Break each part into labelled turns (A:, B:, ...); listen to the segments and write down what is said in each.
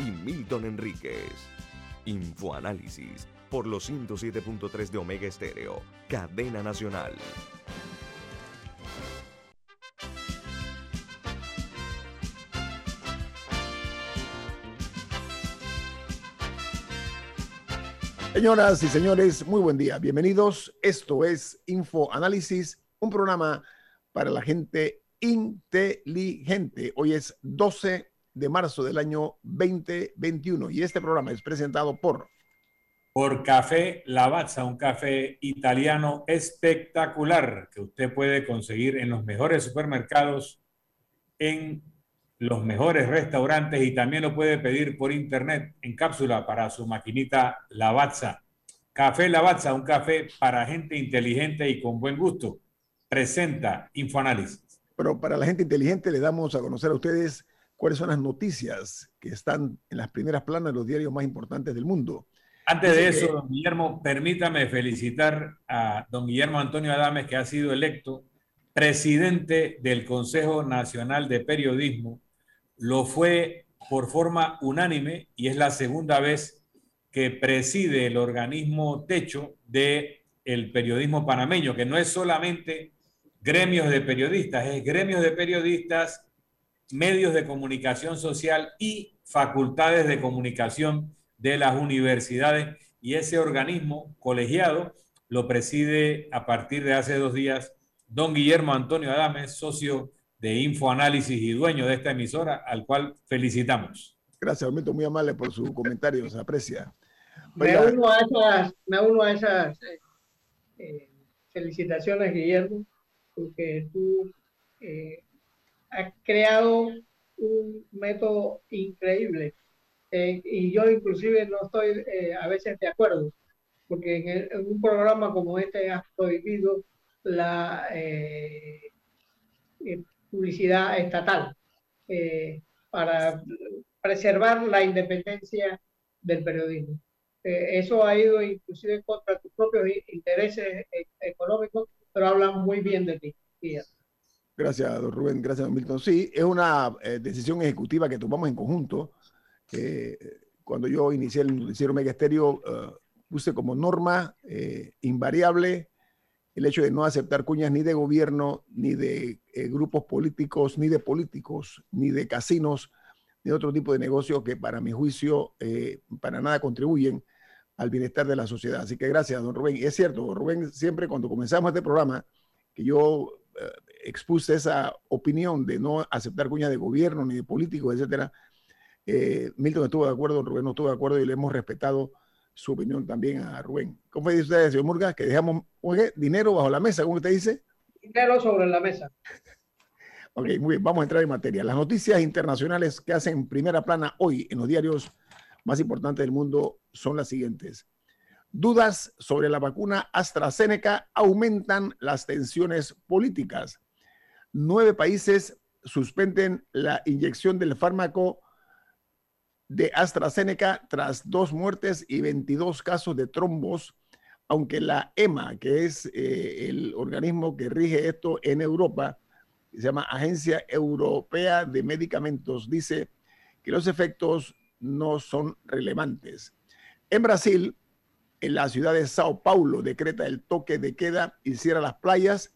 A: y Milton Enríquez. Infoanálisis por los 107.3 de Omega Estéreo, cadena nacional.
B: Señoras y señores, muy buen día. Bienvenidos. Esto es Infoanálisis, un programa para la gente inteligente. Hoy es 12 de marzo del año 2021 y este programa es presentado por
C: por Café Lavazza, un café italiano espectacular que usted puede conseguir en los mejores supermercados, en los mejores restaurantes y también lo puede pedir por internet en cápsula para su maquinita Lavazza. Café Lavazza, un café para gente inteligente y con buen gusto. Presenta Infoanálisis.
B: Pero para la gente inteligente le damos a conocer a ustedes cuáles son las noticias que están en las primeras planas de los diarios más importantes del mundo.
C: Antes de eso, don Guillermo, permítame felicitar a don Guillermo Antonio Adames, que ha sido electo presidente del Consejo Nacional de Periodismo. Lo fue por forma unánime y es la segunda vez que preside el organismo techo de el periodismo panameño, que no es solamente gremios de periodistas, es gremios de periodistas medios de comunicación social y facultades de comunicación de las universidades. Y ese organismo colegiado lo preside a partir de hace dos días don Guillermo Antonio Adames, socio de Infoanálisis y dueño de esta emisora, al cual felicitamos.
B: Gracias, Alberto, muy amable por su comentario, se aprecia.
D: Me uno a esas, me uno a esas eh, eh, felicitaciones, Guillermo, porque tú eh, ha creado un método increíble. Eh, y yo inclusive no estoy eh, a veces de acuerdo, porque en, un programa como este has prohibido la eh, publicidad estatal para preservar la independencia del periodismo. eso ha ido inclusive contra tus propios intereses económicos, pero hablan muy bien de ti.
B: Gracias, don Rubén. Gracias, don Milton. Sí, es una eh, decisión ejecutiva que tomamos en conjunto. Eh, cuando yo inicié el noticiero Mega Estéreo, eh, puse como norma invariable el hecho de no aceptar cuñas ni de gobierno, ni de grupos políticos, ni de políticos, ni de casinos, ni de otro tipo de negocios que para mi juicio para nada contribuyen al bienestar de la sociedad. Así que gracias, don Rubén. Y es cierto, Rubén, siempre cuando comenzamos este programa, que yo expuse esa opinión de no aceptar cuñas de gobierno ni de políticos, etcétera, eh, Milton estuvo de acuerdo, Rubén no estuvo de acuerdo y le hemos respetado su opinión también a Rubén. ¿Cómo dice usted, señor Murga? Que dejamos dinero bajo la mesa, ¿cómo usted dice?
D: Dinero sobre la mesa.
B: ok, muy bien, vamos a entrar en materia. Las noticias internacionales que hacen primera plana hoy en los diarios más importantes del mundo son las siguientes. Dudas sobre la vacuna AstraZeneca aumentan las tensiones políticas nueve países suspenden la inyección del fármaco de AstraZeneca tras dos muertes y 22 casos de trombos, aunque la EMA, que es eh, el organismo que rige esto en Europa, se llama Agencia Europea de Medicamentos, dice que los efectos no son relevantes. En Brasil, en la ciudad de Sao Paulo, decreta el toque de queda y cierra las playas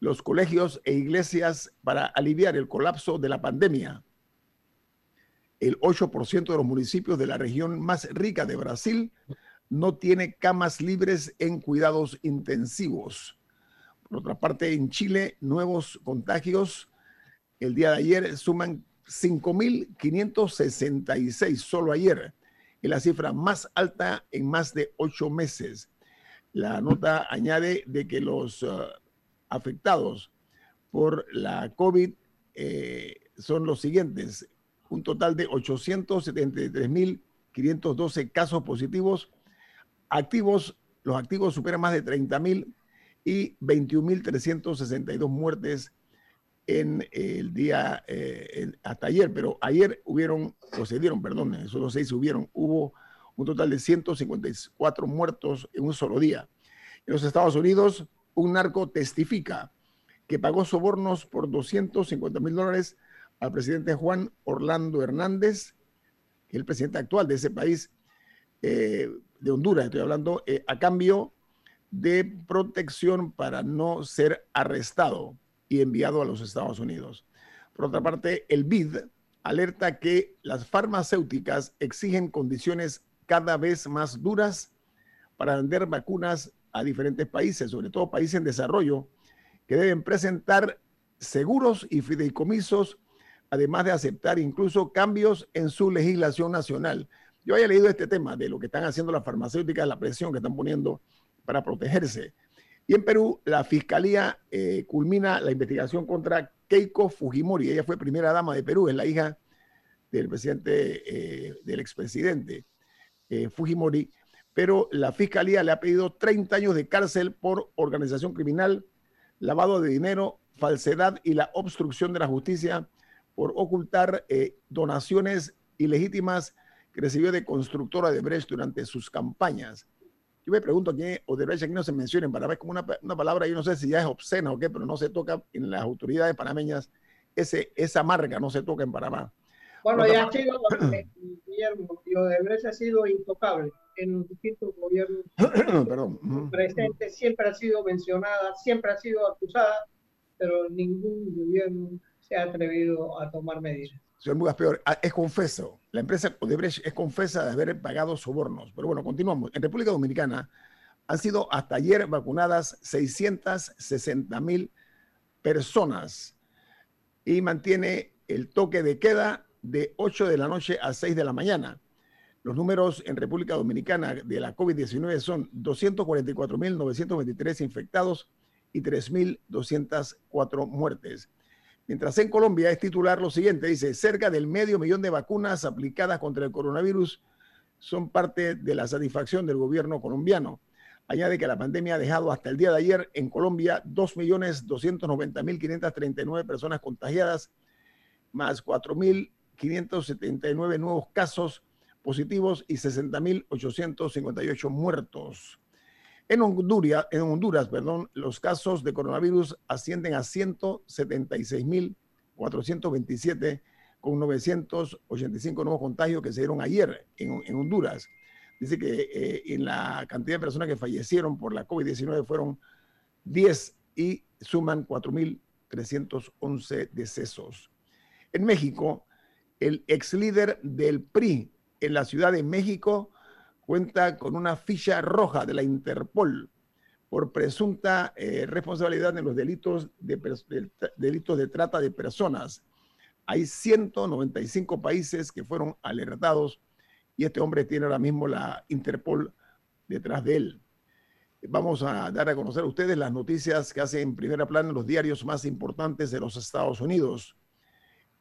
B: los colegios e iglesias para aliviar el colapso de la pandemia. El 8% de los municipios de la región más rica de Brasil no tiene camas libres en cuidados intensivos. Por otra parte, en Chile, nuevos contagios el día de ayer suman 5.566 solo ayer, es la cifra más alta en más de ocho meses. La nota añade de que los uh, afectados por la COVID eh, son los siguientes. un total de 873.512 casos positivos. Activos, los activos superan más de 30.000 y 21.362 muertes en el día eh, hasta ayer, pero ayer hubieron, o se dieron, perdón, esos los seis hubieron, hubo un total de 154 muertos en un solo día. En los Estados Unidos, un narco testifica que pagó sobornos por 250 mil dólares al presidente Juan Orlando Hernández, el presidente actual de ese país, eh, de Honduras, estoy hablando, eh, a cambio de protección para no ser arrestado y enviado a los Estados Unidos. Por otra parte, el BID alerta que las farmacéuticas exigen condiciones cada vez más duras para vender vacunas a diferentes países, sobre todo países en desarrollo, que deben presentar seguros y fideicomisos, además de aceptar incluso cambios en su legislación nacional. Yo había leído este tema de lo que están haciendo las farmacéuticas, la presión que están poniendo para protegerse. Y en Perú, la fiscalía eh, culmina la investigación contra Keiko Fujimori. Ella fue primera dama de Perú, es la hija del presidente, eh, del expresidente eh, Fujimori. Pero la fiscalía le ha pedido 30 años de cárcel por organización criminal, lavado de dinero, falsedad y la obstrucción de la justicia por ocultar donaciones ilegítimas que recibió de constructora de Brecht durante sus campañas. Yo me pregunto aquí, o de aquí no se menciona en Panamá, es como una, una, palabra, yo no sé si ya es obscena o qué, pero no se toca en las autoridades panameñas, ese, esa marca no se toca en Panamá.
D: Bueno, ya ha sido, eh, Guillermo, y Odebrecht ha sido intocable en los distintos gobiernos Perdón. presentes, siempre ha sido mencionada, siempre ha sido acusada, pero ningún gobierno se ha atrevido a tomar medidas
B: señor Mugas Peor, ah, es confeso. La empresa Odebrecht es confesa de haber pagado sobornos. Pero bueno, continuamos. En República Dominicana han sido hasta ayer vacunadas 660 mil personas y mantiene el toque de queda de 8 de la noche a 6 de la mañana. Los números en República Dominicana de la COVID-19 son 244.923 infectados y 3.204 muertes. Mientras en Colombia es titular lo siguiente, dice, cerca del medio millón de vacunas aplicadas contra el coronavirus son parte de la satisfacción del gobierno colombiano. Añade que la pandemia ha dejado hasta el día de ayer en Colombia 2.290.539 personas contagiadas, más 4.579 nuevos casos positivos y 60.858 muertos. En Honduras, en Honduras perdón, los casos de coronavirus ascienden a 176.427 con 985 nuevos contagios que se dieron ayer en, Honduras. Dice que eh, en la cantidad de personas que fallecieron por la COVID-19 fueron 10 y suman 4.311 decesos. En México, el ex líder del PRI en la Ciudad de México, cuenta con una ficha roja de la Interpol por presunta eh, responsabilidad en los delitos de, delitos de trata de personas. Hay 195 países que fueron alertados y este hombre tiene ahora mismo la Interpol detrás de él. Vamos a dar a conocer a ustedes las noticias que hacen en primera plana los diarios más importantes de los Estados Unidos.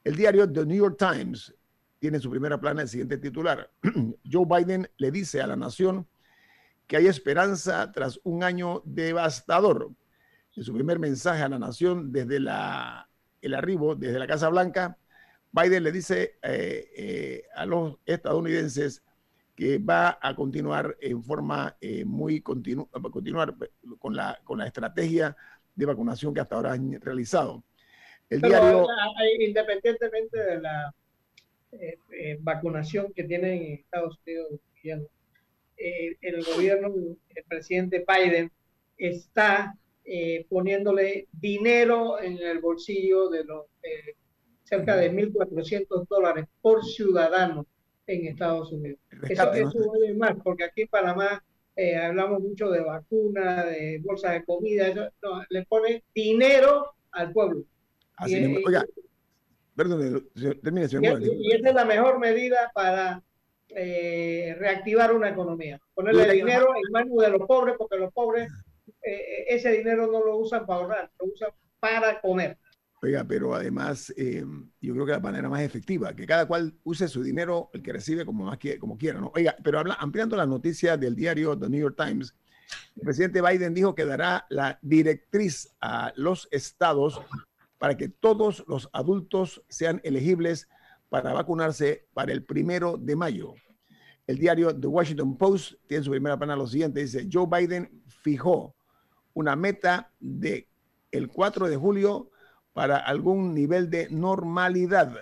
B: El diario The New York Times tiene su primera plana el siguiente titular. Joe Biden le dice a la nación que hay esperanza tras un año devastador. En su primer mensaje a la nación desde la, el arribo, desde la Casa Blanca, Biden le dice eh, eh, a los estadounidenses que va a continuar en forma eh, muy continua, continuar con la, con la estrategia de vacunación que hasta ahora han realizado.
D: El diario, independientemente de la eh, eh, vacunación que tienen en Estados Unidos. Eh, el gobierno, el presidente Biden, está poniéndole dinero en el bolsillo de los cerca de 1.400 dólares por ciudadano en Estados Unidos. Eso, es más, porque aquí en Panamá hablamos mucho de vacunas, de bolsas de comida, no, le pone dinero al pueblo.
B: Así oiga, Perdón, termine,
D: señor. Y, esa es la mejor medida para eh, reactivar una economía. Ponerle dinero en manos de los pobres, porque los pobres eh, ese dinero no lo usan para ahorrar, lo usan para comer.
B: Oiga, pero además eh, yo creo que la manera más efectiva, que cada cual use su dinero, el que recibe como más como quiera, ¿no? Oiga, pero habla, ampliando la noticia del diario The New York Times, el presidente Biden dijo que dará la directriz a los estados para que todos los adultos sean elegibles para vacunarse para el primero de mayo. El diario The Washington Post tiene su primera plana lo siguiente, dice, Joe Biden fijó una meta de el 4 de julio para algún nivel de normalidad.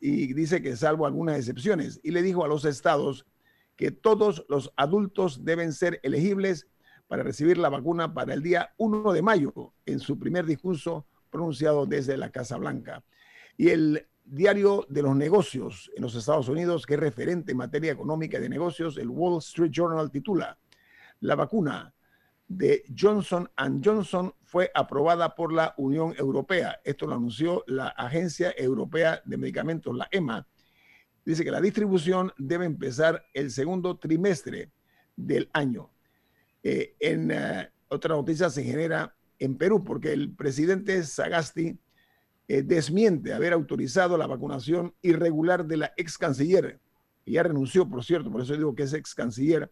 B: Y dice que salvo algunas excepciones. Y le dijo a los estados que todos los adultos deben ser elegibles para recibir la vacuna para el día 1 de mayo, en su primer discurso pronunciado desde la Casa Blanca. Y el diario de los negocios en los Estados Unidos, que es referente en materia económica y de negocios, el Wall Street Journal titula, La vacuna de Johnson Johnson fue aprobada por la Unión Europea. Esto lo anunció la Agencia Europea de Medicamentos, la EMA. Dice que la distribución debe empezar el segundo trimestre del año. Eh, en eh, otra noticia se genera en Perú porque el presidente Sagasti eh, desmiente haber autorizado la vacunación irregular de la ex canciller, y ya renunció, por cierto, por eso digo que es ex canciller,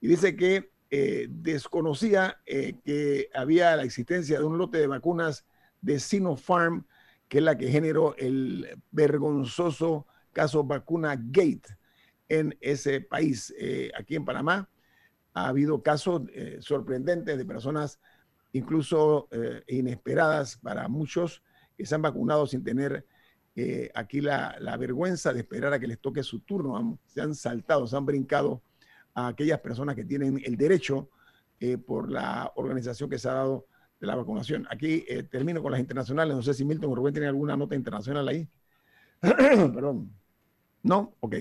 B: y dice que eh, desconocía eh, que había la existencia de un lote de vacunas de Sinopharm, que es la que generó el vergonzoso caso vacuna Gate en ese país. Aquí en Panamá ha habido casos sorprendentes de personas incluso inesperadas para muchos que se han vacunado sin tener aquí la, la, vergüenza de esperar a que les toque su turno. se han saltado, se han brincado a aquellas personas que tienen el derecho eh, por la organización que se ha dado de la vacunación. Aquí eh, termino con las internacionales. No sé si Milton Rubén tiene alguna nota internacional ahí. Perdón. ¿No? Ok.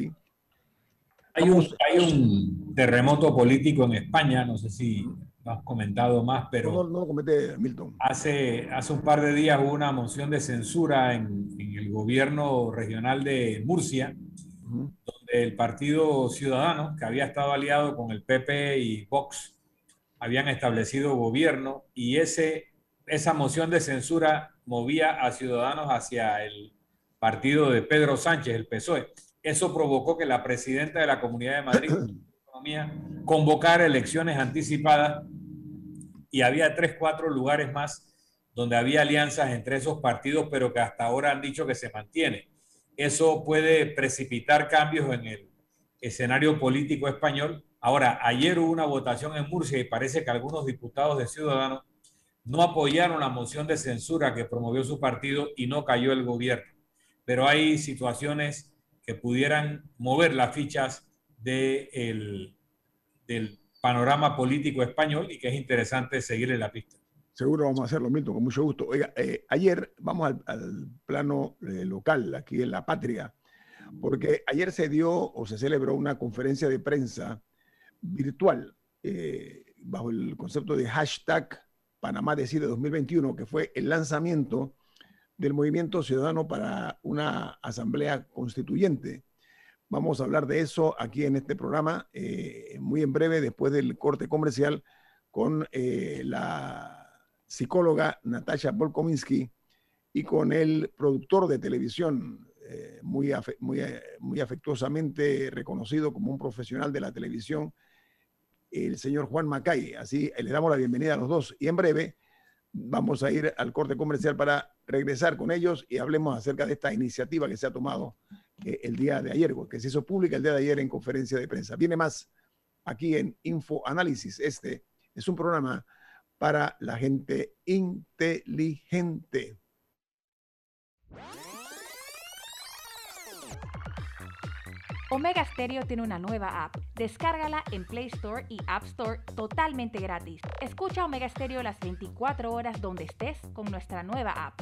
C: Hay un, hay un, terremoto político en España, no sé si has comentado más, pero...
B: No, no, comete Milton.
C: Hace, hace un par de días hubo una moción de censura en, en el gobierno regional de Murcia, donde el Partido Ciudadano, que había estado aliado con el PP y Vox, habían establecido gobierno y ese, esa moción de censura movía a Ciudadanos hacia el partido de Pedro Sánchez, el PSOE. Eso provocó que la presidenta de la Comunidad de Madrid, convocara elecciones anticipadas y había tres, cuatro lugares más donde había alianzas entre esos partidos, pero que hasta ahora han dicho que se mantiene eso puede precipitar cambios en el escenario político español. Ahora, ayer hubo una votación en Murcia y parece que algunos diputados de Ciudadanos no apoyaron la moción de censura que promovió su partido y no cayó el gobierno. Pero hay situaciones que pudieran mover las fichas del panorama político español y que es interesante seguirle la pista.
B: Seguro vamos a hacerlo, Milton, con mucho gusto. Oiga, eh, ayer vamos al, plano eh, local, aquí en la patria, porque ayer se dio o se celebró una conferencia de prensa virtual eh, bajo el concepto de hashtag Panamá Decide 2021, que fue el lanzamiento del Movimiento Ciudadano para una Asamblea Constituyente. Vamos a hablar de eso aquí en este programa muy en breve, después del corte comercial, con la psicóloga Natasha Volkominsky y con el productor de televisión, eh, muy, muy, eh, muy afectuosamente reconocido como un profesional de la televisión, el señor Juan Macay. Así le damos la bienvenida a los dos y en breve vamos a ir al corte comercial para regresar con ellos y hablemos acerca de esta iniciativa que se ha tomado el día de ayer, que se hizo pública el día de ayer en conferencia de prensa. Viene más aquí en Info Análisis. Este es un programa para la gente inteligente.
E: Omega Stereo tiene una nueva app. Descárgala en Play Store y App Store totalmente gratis. Escucha Omega Stereo las 24 horas donde estés con nuestra nueva app.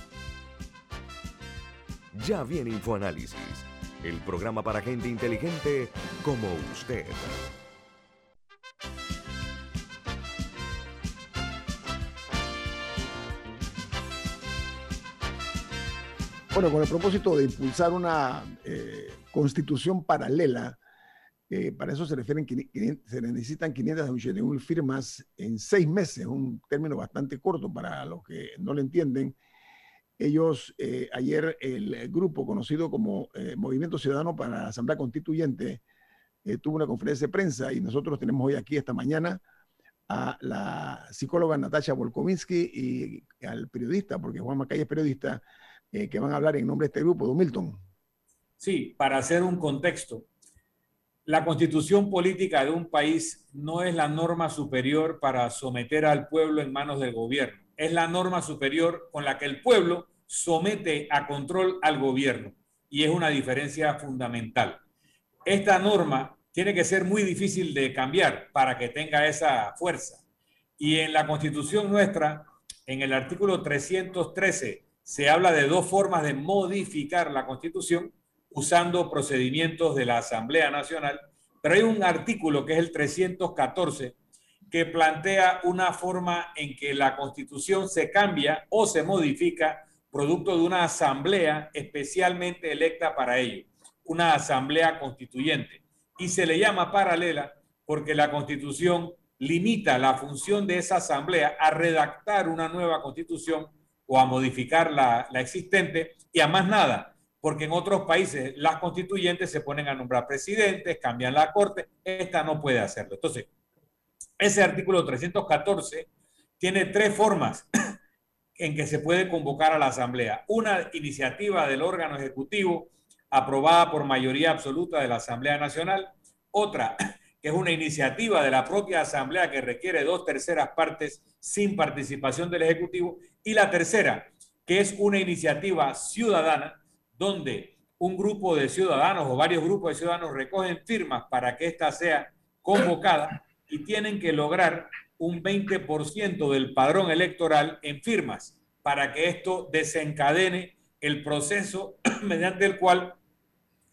A: Ya viene InfoAnálisis, el programa para gente inteligente como usted.
B: Bueno, con el propósito de impulsar una eh, constitución paralela, eh, para eso se refieren, se necesitan 581 firmas en seis meses, un término bastante corto para los que no lo entienden. Ellos, eh, ayer el grupo conocido como Movimiento Ciudadano para la Asamblea Constituyente tuvo una conferencia de prensa y nosotros tenemos hoy aquí esta mañana a la psicóloga Natasha Volkovinsky y al periodista, porque Juan Macay es periodista, eh, que van a hablar en nombre de este grupo, Don Milton.
C: Sí, para hacer un contexto, la constitución política de un país no es la norma superior para someter al pueblo en manos del gobierno, es la norma superior con la que el pueblo somete a control al gobierno y es una diferencia fundamental. Esta norma tiene que ser muy difícil de cambiar para que tenga esa fuerza. Y en la constitución nuestra, en el artículo 313, se habla de dos formas de modificar la constitución usando procedimientos de la Asamblea Nacional, pero hay un artículo que es el 314 que plantea una forma en que la constitución se cambia o se modifica producto de una asamblea especialmente electa para ello, una asamblea constituyente. Y se le llama paralela porque la constitución limita la función de esa asamblea a redactar una nueva constitución o a modificar la, existente y a más nada, porque en otros países las constituyentes se ponen a nombrar presidentes, cambian la corte, esta no puede hacerlo. Entonces, ese artículo 314 tiene tres formas en que se puede convocar a la Asamblea. Una iniciativa del órgano ejecutivo aprobada por mayoría absoluta de la Asamblea Nacional. Otra, que es una iniciativa de la propia Asamblea que requiere dos terceras partes sin participación del Ejecutivo. Y la tercera, que es una iniciativa ciudadana donde un grupo de ciudadanos o varios grupos de ciudadanos recogen firmas para que ésta sea convocada y tienen que lograr un 20% del padrón electoral en firmas para que esto desencadene el proceso mediante el cual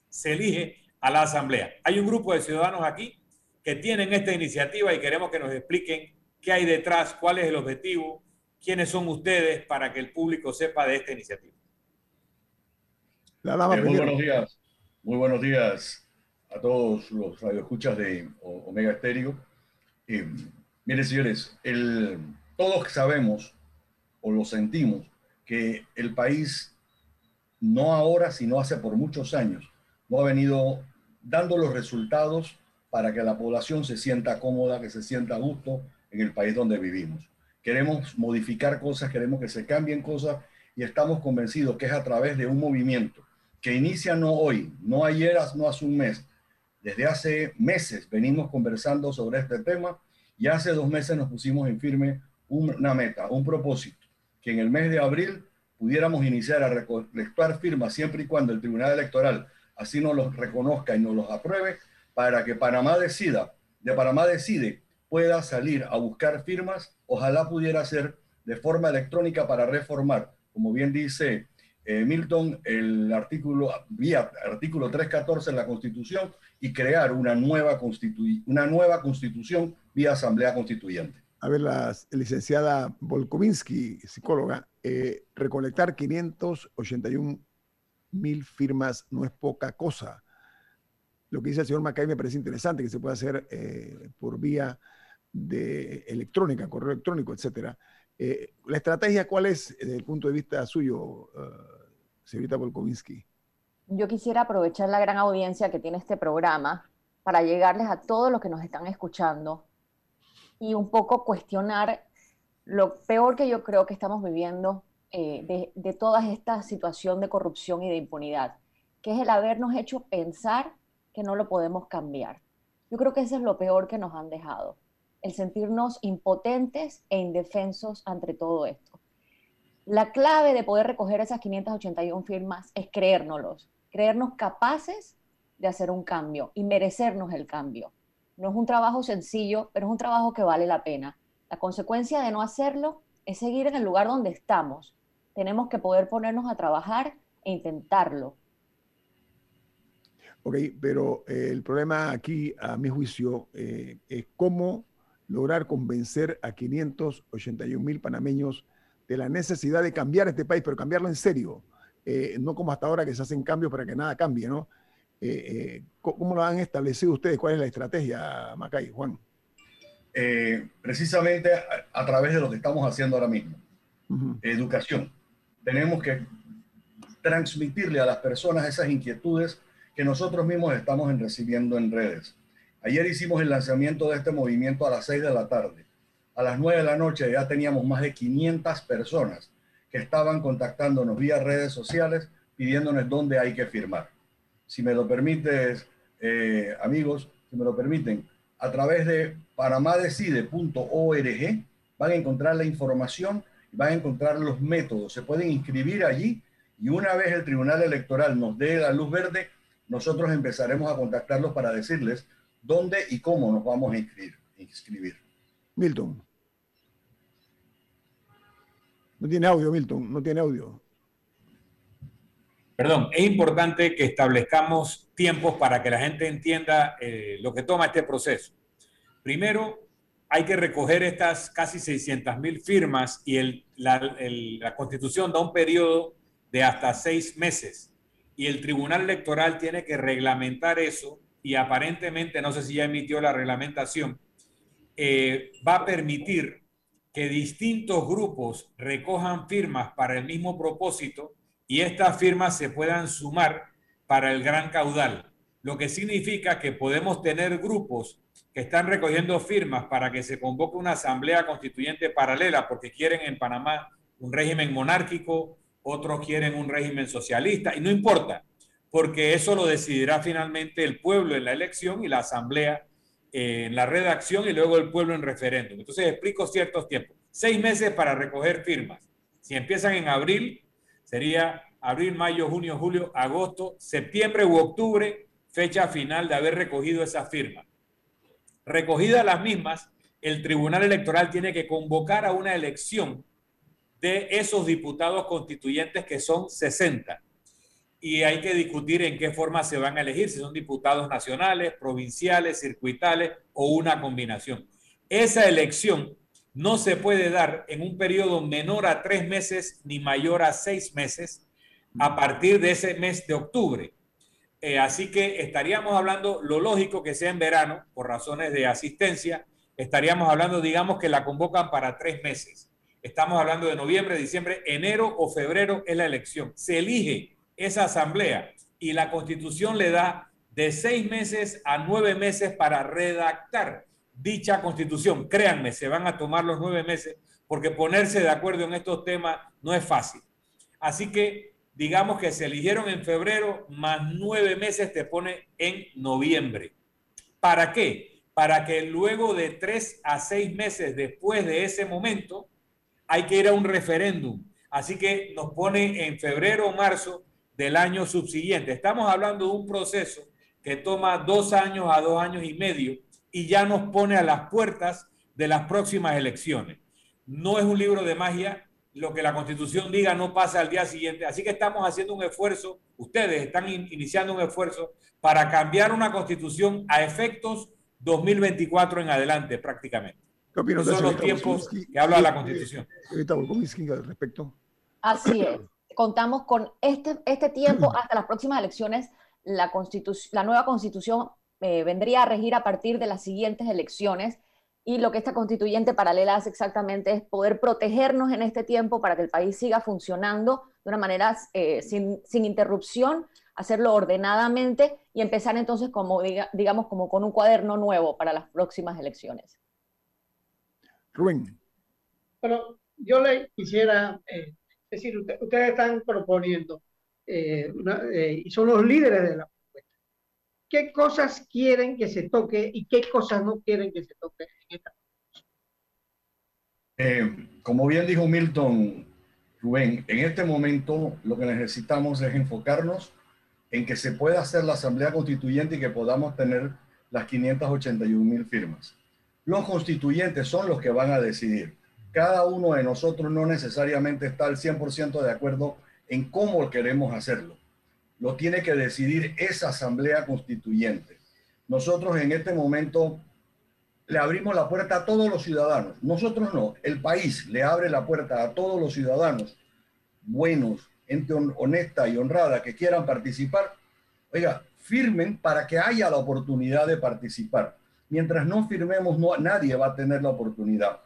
C: se elige a la asamblea. Hay un grupo de ciudadanos aquí que tienen esta iniciativa y queremos que nos expliquen qué hay detrás, cuál es el objetivo, quiénes son ustedes para que el público sepa de esta iniciativa.
F: Eh, muy buenos días, muy buenos días a todos los radioescuchas de Omega Estéreo. Eh, miren, señores, el, todos sabemos o lo sentimos que el país, no ahora, sino hace por muchos años, no ha venido dando los resultados para que la población se sienta cómoda, que se sienta a gusto en el país donde vivimos. Queremos modificar cosas, queremos que se cambien cosas y estamos convencidos que es a través de un movimiento que inicia no hoy, no ayer, no hace un mes. Desde hace meses venimos conversando sobre este tema y hace dos meses nos pusimos en firme una meta, un propósito, que en el mes de abril pudiéramos iniciar a recolectar firmas siempre y cuando el Tribunal Electoral así nos los reconozca y nos los apruebe para que Panamá decida, de Panamá decide, pueda salir a buscar firmas, ojalá pudiera ser de forma electrónica para reformar, como bien dice eh, Milton, el artículo, vía artículo 314 de la Constitución y crear una nueva, una nueva constitución vía Asamblea Constituyente.
B: A ver, la licenciada Volkovinsky, psicóloga, eh, recolectar 581 mil firmas no es poca cosa. Lo que dice el señor Macay me parece interesante, que se puede hacer eh, por vía de electrónica, correo electrónico, etcétera. ¿La estrategia cuál es desde el punto de vista suyo, señorita Volkovinsky?
G: Yo quisiera aprovechar la gran audiencia que tiene este programa para llegarles a todos los que nos están escuchando y un poco cuestionar lo peor que yo creo que estamos viviendo eh, de, de toda esta situación de corrupción y de impunidad, que es el habernos hecho pensar que no lo podemos cambiar. Yo creo que eso es lo peor que nos han dejado el sentirnos impotentes e indefensos ante todo esto. La clave de poder recoger esas 581 firmas es creérnoslos, creernos capaces de hacer un cambio y merecernos el cambio. No es un trabajo sencillo, pero es un trabajo que vale la pena. La consecuencia de no hacerlo es seguir en el lugar donde estamos. Tenemos que poder ponernos a trabajar e intentarlo.
B: Ok, pero eh, el problema aquí, a mi juicio, eh, es cómo lograr convencer a 581 mil panameños de la necesidad de cambiar este país, pero cambiarlo en serio, eh, no como hasta ahora que se hacen cambios para que nada cambie, ¿no? Eh, eh, ¿Cómo lo han establecido ustedes? ¿Cuál es la estrategia, Macay, Juan?
F: precisamente a, través de lo que estamos haciendo ahora mismo. Educación. Tenemos que transmitirle a las personas esas inquietudes que nosotros mismos estamos recibiendo en redes. Ayer hicimos el lanzamiento de este movimiento a las 6 de la tarde. A las 9 de la noche ya teníamos más de 500 personas que estaban contactándonos vía redes sociales pidiéndonos dónde hay que firmar. Si me lo permites, eh, amigos, si me lo permiten, a través de panamadecide.org van a encontrar la información, van a encontrar los métodos, se pueden inscribir allí y una vez el Tribunal Electoral nos dé la luz verde, nosotros empezaremos a contactarlos para decirles dónde y cómo nos vamos a inscribir.
B: Milton. No tiene audio, Milton, no tiene audio.
C: Perdón, es importante que establezcamos tiempos para que la gente entienda eh, lo que toma este proceso. Primero, hay que recoger estas casi 600 mil firmas y la, constitución da un periodo de hasta seis meses y el Tribunal Electoral tiene que reglamentar eso y aparentemente, no sé si ya emitió la reglamentación, eh, va a permitir que distintos grupos recojan firmas para el mismo propósito y estas firmas se puedan sumar para el gran caudal, lo que significa que podemos tener grupos que están recogiendo firmas para que se convoque una asamblea constituyente paralela porque quieren en Panamá un régimen monárquico, otros quieren un régimen socialista, y no importa porque eso lo decidirá finalmente el pueblo en la elección y la asamblea en la redacción y luego el pueblo en referéndum. Entonces explico ciertos tiempos. Seis meses para recoger firmas. Si empiezan en abril, sería abril, mayo, junio, julio, agosto, septiembre u octubre, fecha final de haber recogido esas firmas. Recogidas las mismas, el Tribunal Electoral tiene que convocar a una elección de esos diputados constituyentes que son 60 y hay que discutir en qué forma se van a elegir, si son diputados nacionales, provinciales, circuitales o una combinación. Esa elección no se puede dar en un periodo menor a tres meses ni mayor a seis meses a partir de ese mes de octubre. Eh, así que estaríamos hablando, lo lógico que sea en verano, por razones de asistencia, estaríamos hablando, digamos que la convocan para tres meses. Estamos hablando de noviembre, diciembre, enero o febrero es la elección. Se elige esa asamblea y la constitución le da de seis meses a nueve meses para redactar dicha constitución. Créanme, se van a tomar los nueve meses porque ponerse de acuerdo en estos temas no es fácil. Así que digamos que se eligieron en febrero, más nueve meses te pone en noviembre. ¿Para qué? Para que luego de tres a seis meses después de ese momento hay que ir a un referéndum. Así que nos pone en febrero o marzo del año subsiguiente. Estamos hablando de un proceso que toma dos años a dos años y medio y ya nos pone a las puertas de las próximas elecciones. No es un libro de magia, lo que la constitución diga no pasa al día siguiente. Así que estamos haciendo un esfuerzo, ustedes están iniciando un esfuerzo para cambiar una constitución a efectos 2024 en adelante prácticamente. son los tiempos que habla la Constitución.
B: al respecto.
G: Así es. Contamos con este, este tiempo hasta las próximas elecciones. La, la nueva constitución eh, vendría a regir a partir de las siguientes elecciones y lo que esta constituyente paralela hace exactamente es poder protegernos en este tiempo para que el país siga funcionando de una manera eh, sin, sin, interrupción, hacerlo ordenadamente y empezar entonces como, digamos, como con un cuaderno nuevo para las próximas elecciones.
B: Rubén.
D: Bueno, yo le quisiera eh, decir, ustedes están proponiendo eh, y son los líderes de la qué cosas quieren que se toque y qué cosas no quieren que se toque en esta
F: eh, como bien dijo Milton, Rubén, en este momento lo que necesitamos es enfocarnos en que se pueda hacer la Asamblea Constituyente y que podamos tener las 581 mil firmas. Los constituyentes son los que van a decidir. Cada uno de nosotros no necesariamente está al 100% de acuerdo en cómo queremos hacerlo lo tiene que decidir esa asamblea constituyente. Nosotros en este momento le abrimos la puerta a todos los ciudadanos. Nosotros no, el país le abre la puerta a todos los ciudadanos buenos, gente honesta y honrada que quieran participar. Oiga, firmen para que haya la oportunidad de participar. Mientras no firmemos, no, nadie va a tener la oportunidad.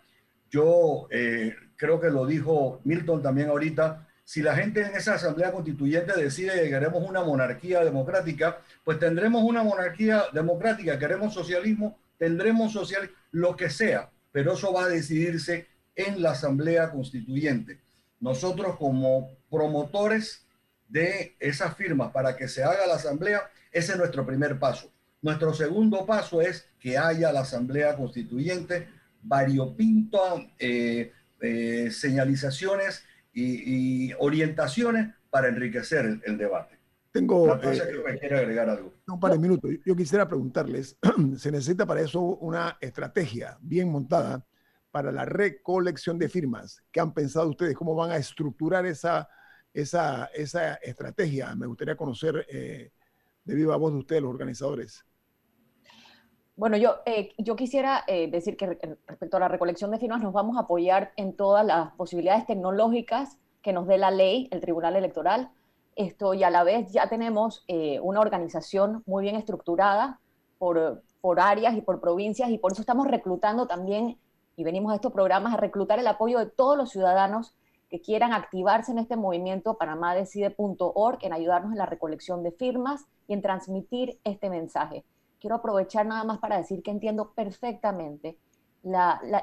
F: Yo eh, creo que lo dijo Milton también ahorita, si la gente en esa asamblea constituyente decide que queremos una monarquía democrática, pues tendremos una monarquía democrática, queremos socialismo, tendremos social, lo que sea, pero eso va a decidirse en la asamblea constituyente. Nosotros como promotores de esas firmas para que se haga la asamblea, ese es nuestro primer paso. Nuestro segundo paso es que haya la asamblea constituyente, variopinto, eh, eh, señalizaciones y, orientaciones para enriquecer el, debate.
B: Tengo eh, que agregar algo. Un par de minutos. Yo quisiera preguntarles, ¿se necesita para eso una estrategia bien montada para la recolección de firmas? ¿Qué han pensado ustedes? ¿Cómo van a estructurar esa, esa, esa estrategia? Me gustaría conocer eh, de viva voz de ustedes, los organizadores.
G: Bueno, yo, eh, yo quisiera eh, decir que respecto a la recolección de firmas nos vamos a apoyar en todas las posibilidades tecnológicas que nos dé la ley, el Tribunal Electoral. Esto y a la vez ya tenemos eh, una organización muy bien estructurada por, por áreas y por provincias y por eso estamos reclutando también y venimos a estos programas a reclutar el apoyo de todos los ciudadanos que quieran activarse en este movimiento panamadecide.org en ayudarnos en la recolección de firmas y en transmitir este mensaje quiero aprovechar nada más para decir que entiendo perfectamente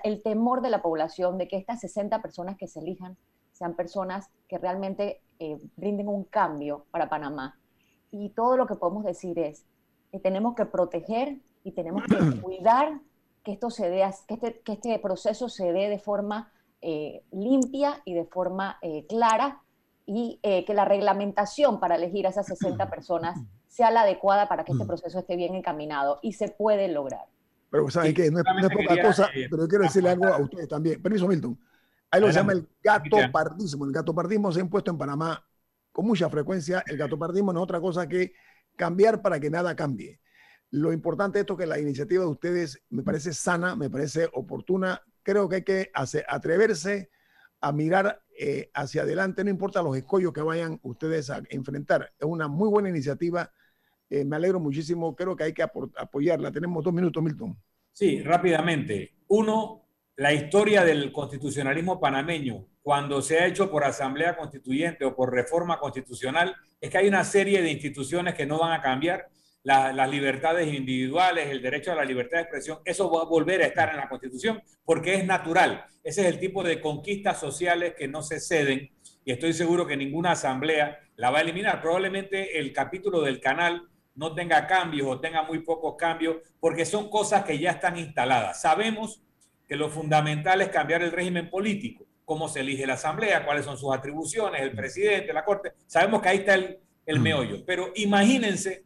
G: el temor de la población de que estas 60 personas que se elijan sean personas que realmente eh, brinden un cambio para Panamá. Y todo lo que podemos decir es que tenemos que proteger y tenemos que cuidar que esto se dé, que este, que este proceso se dé de forma eh, limpia y de forma eh, clara y que la reglamentación para elegir a esas 60 personas sea la adecuada para que este mm. proceso esté bien encaminado y se puede lograr.
B: Pero saben que no, es, poca cosa, eh, pero quiero decirle algo a ustedes también. Permiso, Milton. Ahí lo se llama el gato pardismo. El gato pardismo se ha impuesto en Panamá con mucha frecuencia. El gato pardismo no es otra cosa que cambiar para que nada cambie. Lo importante es esto que la iniciativa de ustedes me parece sana, me parece oportuna. Creo que hay que atreverse a mirar eh, hacia adelante, no importa los escollos que vayan ustedes a enfrentar. Es una muy buena iniciativa eh, me alegro muchísimo, creo que hay que apoyarla. Tenemos dos minutos, Milton.
C: Sí, rápidamente. Uno, la historia del constitucionalismo panameño, cuando se ha hecho por asamblea constituyente o por reforma constitucional, es que hay una serie de instituciones que no van a cambiar. Las libertades individuales, el derecho a la libertad de expresión, eso va a volver a estar en la Constitución porque es natural. Ese es el tipo de conquistas sociales que no se ceden y estoy seguro que ninguna asamblea la va a eliminar. Probablemente el capítulo del canal no tenga cambios o tenga muy pocos cambios, porque son cosas que ya están instaladas. Sabemos que lo fundamental es cambiar el régimen político, cómo se elige la asamblea, cuáles son sus atribuciones, el presidente, la corte. Sabemos que ahí está el, el meollo, pero imagínense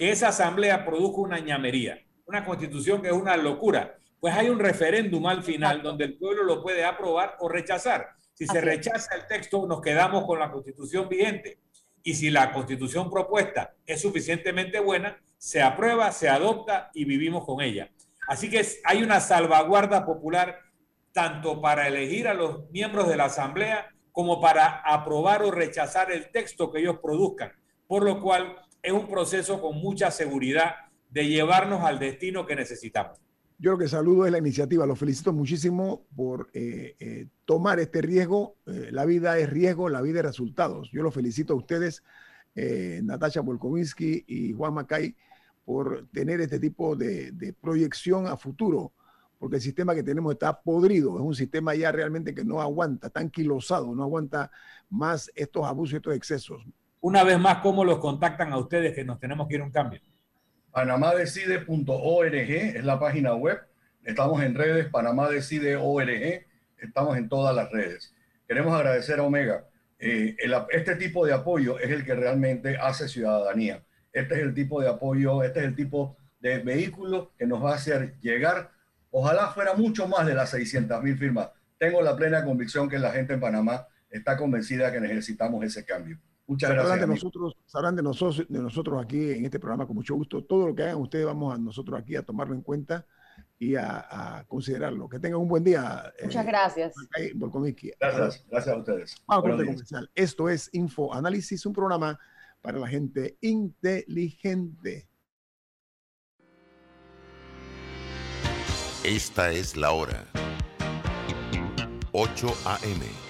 C: que esa asamblea produzca una ñamería, una constitución que es una locura. Pues hay un referéndum al final donde el pueblo lo puede aprobar o rechazar. Si se rechaza el texto, nos quedamos con la constitución vigente y si la constitución propuesta es suficientemente buena, se aprueba, se adopta y vivimos con ella. Así que hay una salvaguarda popular tanto para elegir a los miembros de la Asamblea como para aprobar o rechazar el texto que ellos produzcan, por lo cual es un proceso con mucha seguridad de llevarnos al destino que necesitamos.
B: Yo lo que saludo es la iniciativa, los felicito muchísimo por eh, eh, tomar este riesgo. Eh, la vida es riesgo, la vida es resultados. Yo los felicito a ustedes, Natasha Volkovinsky y Juan Macay, por tener este tipo de, proyección a futuro porque el sistema que tenemos está podrido, es un sistema ya realmente que no aguanta, está anquilosado, no aguanta más estos abusos y estos excesos.
C: Una vez más, ¿cómo los contactan a ustedes que nos tenemos que ir a un cambio?
F: panamadecide.org es la página web. Estamos en redes, Panamá Decide ORG, estamos en todas las redes. Queremos agradecer a Omega. Eh, este tipo de apoyo es el que realmente hace ciudadanía. Este es el tipo de apoyo, este es el tipo de vehículo que nos va a hacer llegar Ojalá fuera mucho más de las 600 mil firmas. Tengo la plena convicción que la gente en Panamá está convencida que necesitamos ese cambio. Muchas gracias.
B: De nosotros, sabrán de nosotros, de nosotros aquí en este programa con mucho gusto. Todo lo que hagan ustedes vamos a nosotros aquí a tomarlo en cuenta y a, considerarlo. Que tengan un buen día.
G: Eh, Muchas gracias.
F: Gracias, gracias a ustedes.
B: Esto es Info Análisis, un programa para la gente inteligente.
A: Esta es la hora. 8 a.m.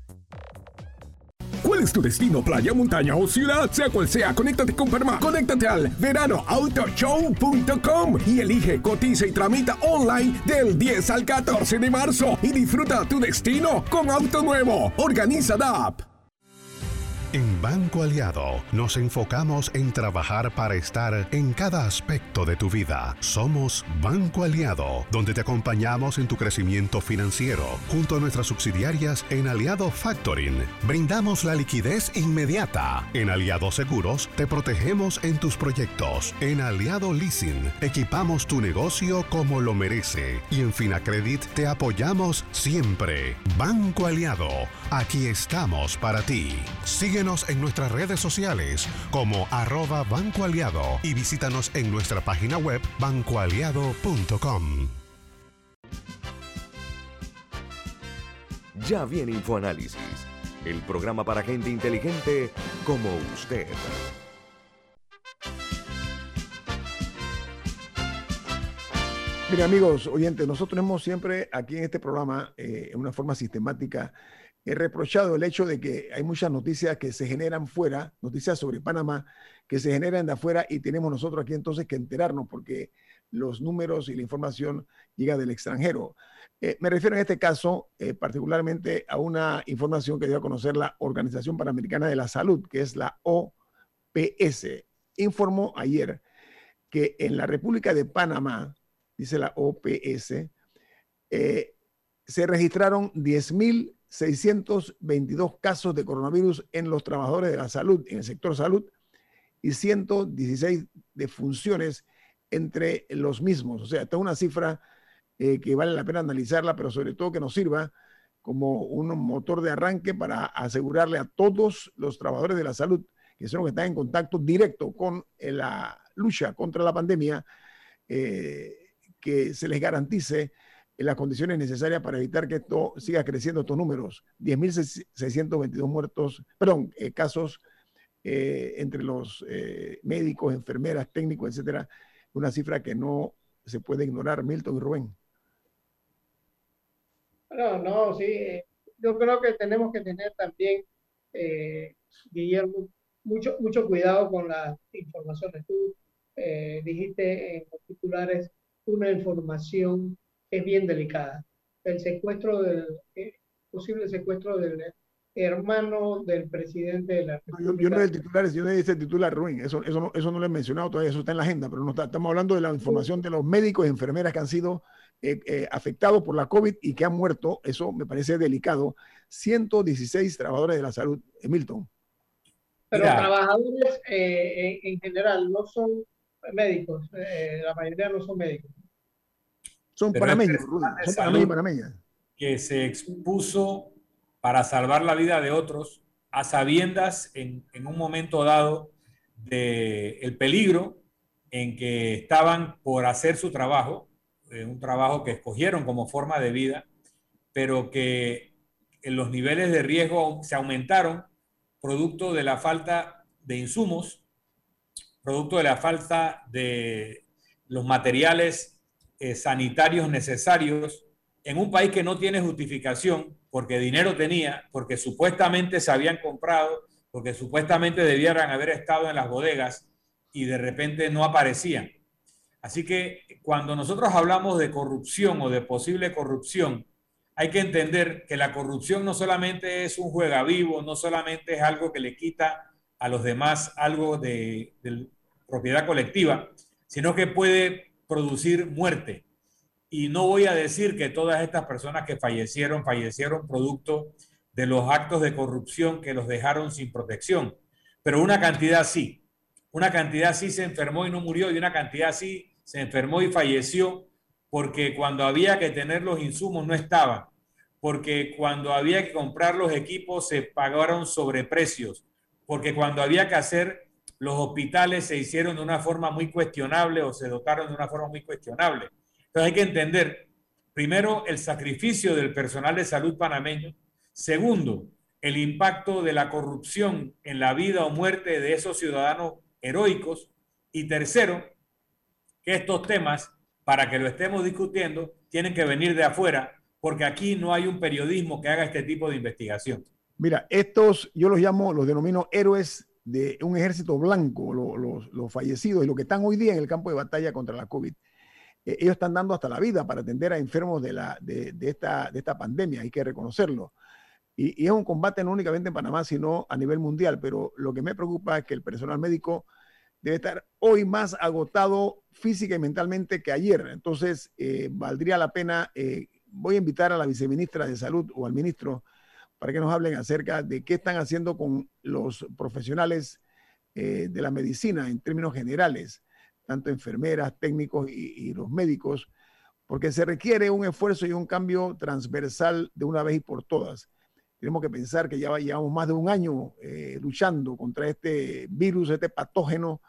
H: ¿Cuál es tu destino, playa, montaña o ciudad? Sea cual sea, conéctate con Panamá. Conéctate al veranoautoshow.com y elige, cotiza y tramita online del 10 al 14 de marzo y disfruta tu destino con auto nuevo. Organiza DAP.
I: En Banco Aliado nos enfocamos en trabajar para estar en cada aspecto de tu vida. Somos Banco Aliado, donde te acompañamos en tu crecimiento financiero, junto a nuestras subsidiarias en Aliado Factoring. Brindamos la liquidez inmediata. En Aliado Seguros te protegemos en tus proyectos. En Aliado Leasing equipamos tu negocio como lo merece. Y en Finacredit te apoyamos siempre. Banco Aliado, aquí estamos para ti. Sigue en nuestras redes sociales como arroba Banco Aliado y visítanos en nuestra página web bancoaliado.com.
A: Ya viene InfoAnálisis, el programa para gente inteligente como usted.
B: Mira amigos oyentes, nosotros hemos siempre aquí en este programa, eh, en una forma sistemática, he reprochado el hecho de que hay muchas noticias que se generan fuera, noticias sobre Panamá, que se generan de afuera y tenemos nosotros aquí entonces que enterarnos porque los números y la información llega del extranjero. Eh, me refiero en este caso eh, particularmente a una información que dio a conocer la Organización Panamericana de la Salud, que es la OPS. Informó ayer que en la República de Panamá, dice la OPS, eh, se registraron 10.000 622 casos de coronavirus en los trabajadores de la salud, en el sector salud, y 116 defunciones entre los mismos. O sea, esta es una cifra eh, que vale la pena analizarla, pero sobre todo que nos sirva como un motor de arranque para asegurarle a todos los trabajadores de la salud, que son los que están en contacto directo con eh, la lucha contra la pandemia, eh, que se les garantice las condiciones necesarias para evitar que esto siga creciendo estos números. 10.622 muertos, perdón, eh, casos eh, entre los eh, médicos, enfermeras, técnicos, etcétera. Una cifra que no se puede ignorar, Milton y Rubén.
D: No, no, sí. Yo creo que tenemos que tener también, Guillermo, mucho, mucho cuidado con las informaciones. Tú dijiste en los titulares una información es bien delicada. El secuestro del, eh, posible secuestro del hermano del presidente de la
B: República. Yo, no el titular, yo no dice titular ruin, eso, eso, no, eso no lo he mencionado todavía, eso está en la agenda, pero no estamos hablando de la información de los médicos y enfermeras que han sido afectados por la COVID y que han muerto, eso me parece delicado, 116 trabajadores de la salud, Milton.
D: Pero trabajadores en general no son médicos, la mayoría no son médicos.
B: Son panameños, son panameños y panameñas.
C: Que se expuso para salvar la vida de otros a sabiendas en, en un momento dado del el peligro en que estaban por hacer su trabajo, eh, un trabajo que escogieron como forma de vida, pero que en los niveles de riesgo se aumentaron producto de la falta de insumos, producto de la falta de los materiales eh, sanitarios necesarios en un país que no tiene justificación, porque dinero tenía, porque supuestamente se habían comprado, porque supuestamente debieran haber estado en las bodegas y de repente no aparecían. Así que cuando nosotros hablamos de corrupción o de posible corrupción, hay que entender que la corrupción no solamente es un juega vivo, no solamente es algo que le quita a los demás algo de, de propiedad colectiva, sino que puede producir muerte. Y no voy a decir que todas estas personas que fallecieron, fallecieron producto de los actos de corrupción que los dejaron sin protección, pero una cantidad sí. Una cantidad sí se enfermó y no murió y una cantidad sí se enfermó y falleció porque cuando había que tener los insumos no estaban, porque cuando había que comprar los equipos se pagaron sobreprecios, porque cuando había que hacer los hospitales se hicieron de una forma muy cuestionable o se dotaron de una forma muy cuestionable. Entonces hay que entender, primero, el sacrificio del personal de salud panameño. Segundo, el impacto de la corrupción en la vida o muerte de esos ciudadanos heroicos. Y tercero, que estos temas, para que lo estemos discutiendo, tienen que venir de afuera, porque aquí no hay un periodismo que haga este tipo de investigación.
B: Mira, estos yo los llamo, los denomino héroes de un ejército blanco, los, fallecidos y los que están hoy día en el campo de batalla contra la COVID. Eh, ellos están dando hasta la vida para atender a enfermos de, la, de, esta, de esta pandemia, hay que reconocerlo. Y, es un combate no únicamente en Panamá, sino a nivel mundial. Pero lo que me preocupa es que el personal médico debe estar hoy más agotado física y mentalmente que ayer. Entonces, eh, valdría la pena, eh, voy a invitar a la viceministra de Salud o al ministro para que nos hablen acerca de qué están haciendo con los profesionales eh, de la medicina en términos generales, tanto enfermeras, técnicos y, los médicos, porque se requiere un esfuerzo y un cambio transversal de una vez y por todas. Tenemos que pensar que ya llevamos más de un año eh, luchando contra este virus, este patógeno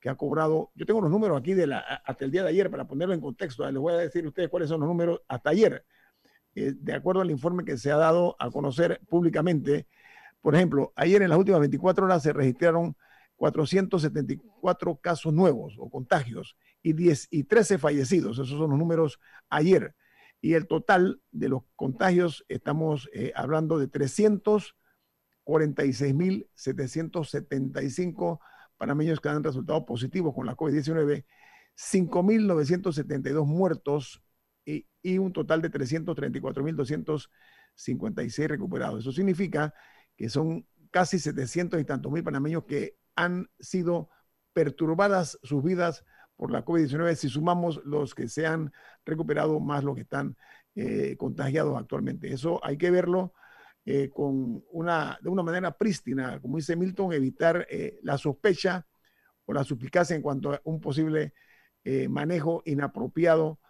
B: que ha cobrado. Yo tengo los números aquí de la, hasta el día de ayer para ponerlo en contexto. Les voy a decir a ustedes cuáles son los números hasta ayer. Eh, de acuerdo al informe que se ha dado a conocer públicamente, por ejemplo, ayer en las últimas 24 horas se registraron 474 casos nuevos o contagios y, 10, y 13 fallecidos. Esos son los números ayer. Y el total de los contagios, estamos eh, hablando de 346.775 panameños que han resultado positivos con la COVID-19, 5.972 muertos y, un total de 334.256 recuperados. Eso significa que son casi 700 y tantos mil panameños que han sido perturbadas sus vidas por la COVID-19 si sumamos los que se han recuperado más los que están eh, contagiados actualmente. Eso hay que verlo eh, con una, de una manera prístina, como dice Milton, evitar eh, la sospecha o la suplicacia en cuanto a un posible manejo inapropiado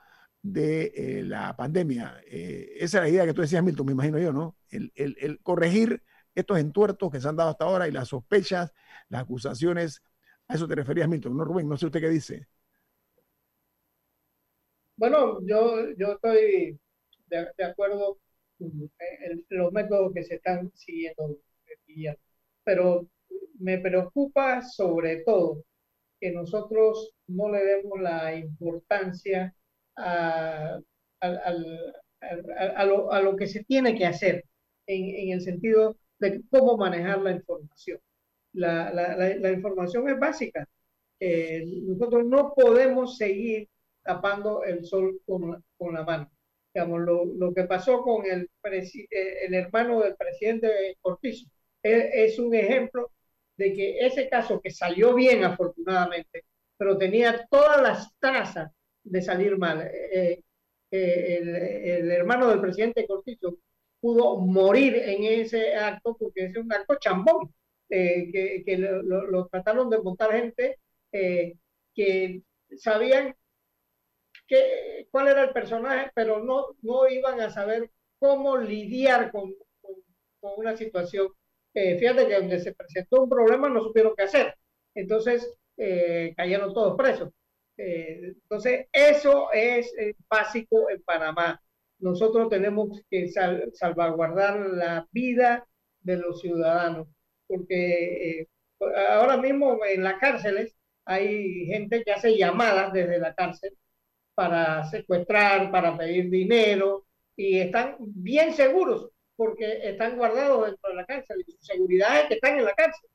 B: de eh, la pandemia. Eh, esa es la idea que tú decías, Milton, me imagino yo, ¿no? El, el, corregir estos entuertos que se han dado hasta ahora y las sospechas, las acusaciones. A eso te referías, Milton, ¿no, Rubén? No sé usted qué dice.
D: Bueno, yo, yo estoy de, acuerdo en los métodos que se están siguiendo, pero me preocupa sobre todo que nosotros no le demos la importancia a, a, lo, a, lo, que se tiene que hacer en, en, el sentido de cómo manejar la información. La, la, la, información es básica. Eh, nosotros no podemos seguir tapando el sol con, con la mano. Digamos, lo, lo, que pasó con el, eh, el hermano del presidente Cortizo es, es un ejemplo de que ese caso que salió bien afortunadamente, pero tenía todas las trazas de salir mal. Eh, el, hermano del presidente Cortizo pudo morir en ese acto porque es un acto chambón, que, que lo, trataron de montar gente que sabían que, cuál era el personaje, pero no, no iban a saber cómo lidiar con, con, una situación. Eh, fíjate que donde se presentó un problema no supieron qué hacer. Entonces eh, cayeron todos presos. Eh, entonces, eso es básico en Panamá. Nosotros tenemos que salvaguardar la vida de los ciudadanos, porque ahora mismo en las cárceles hay gente que hace llamadas desde la cárcel para secuestrar, para pedir dinero, y están bien seguros porque están guardados dentro de la cárcel y su seguridad es que están en la cárcel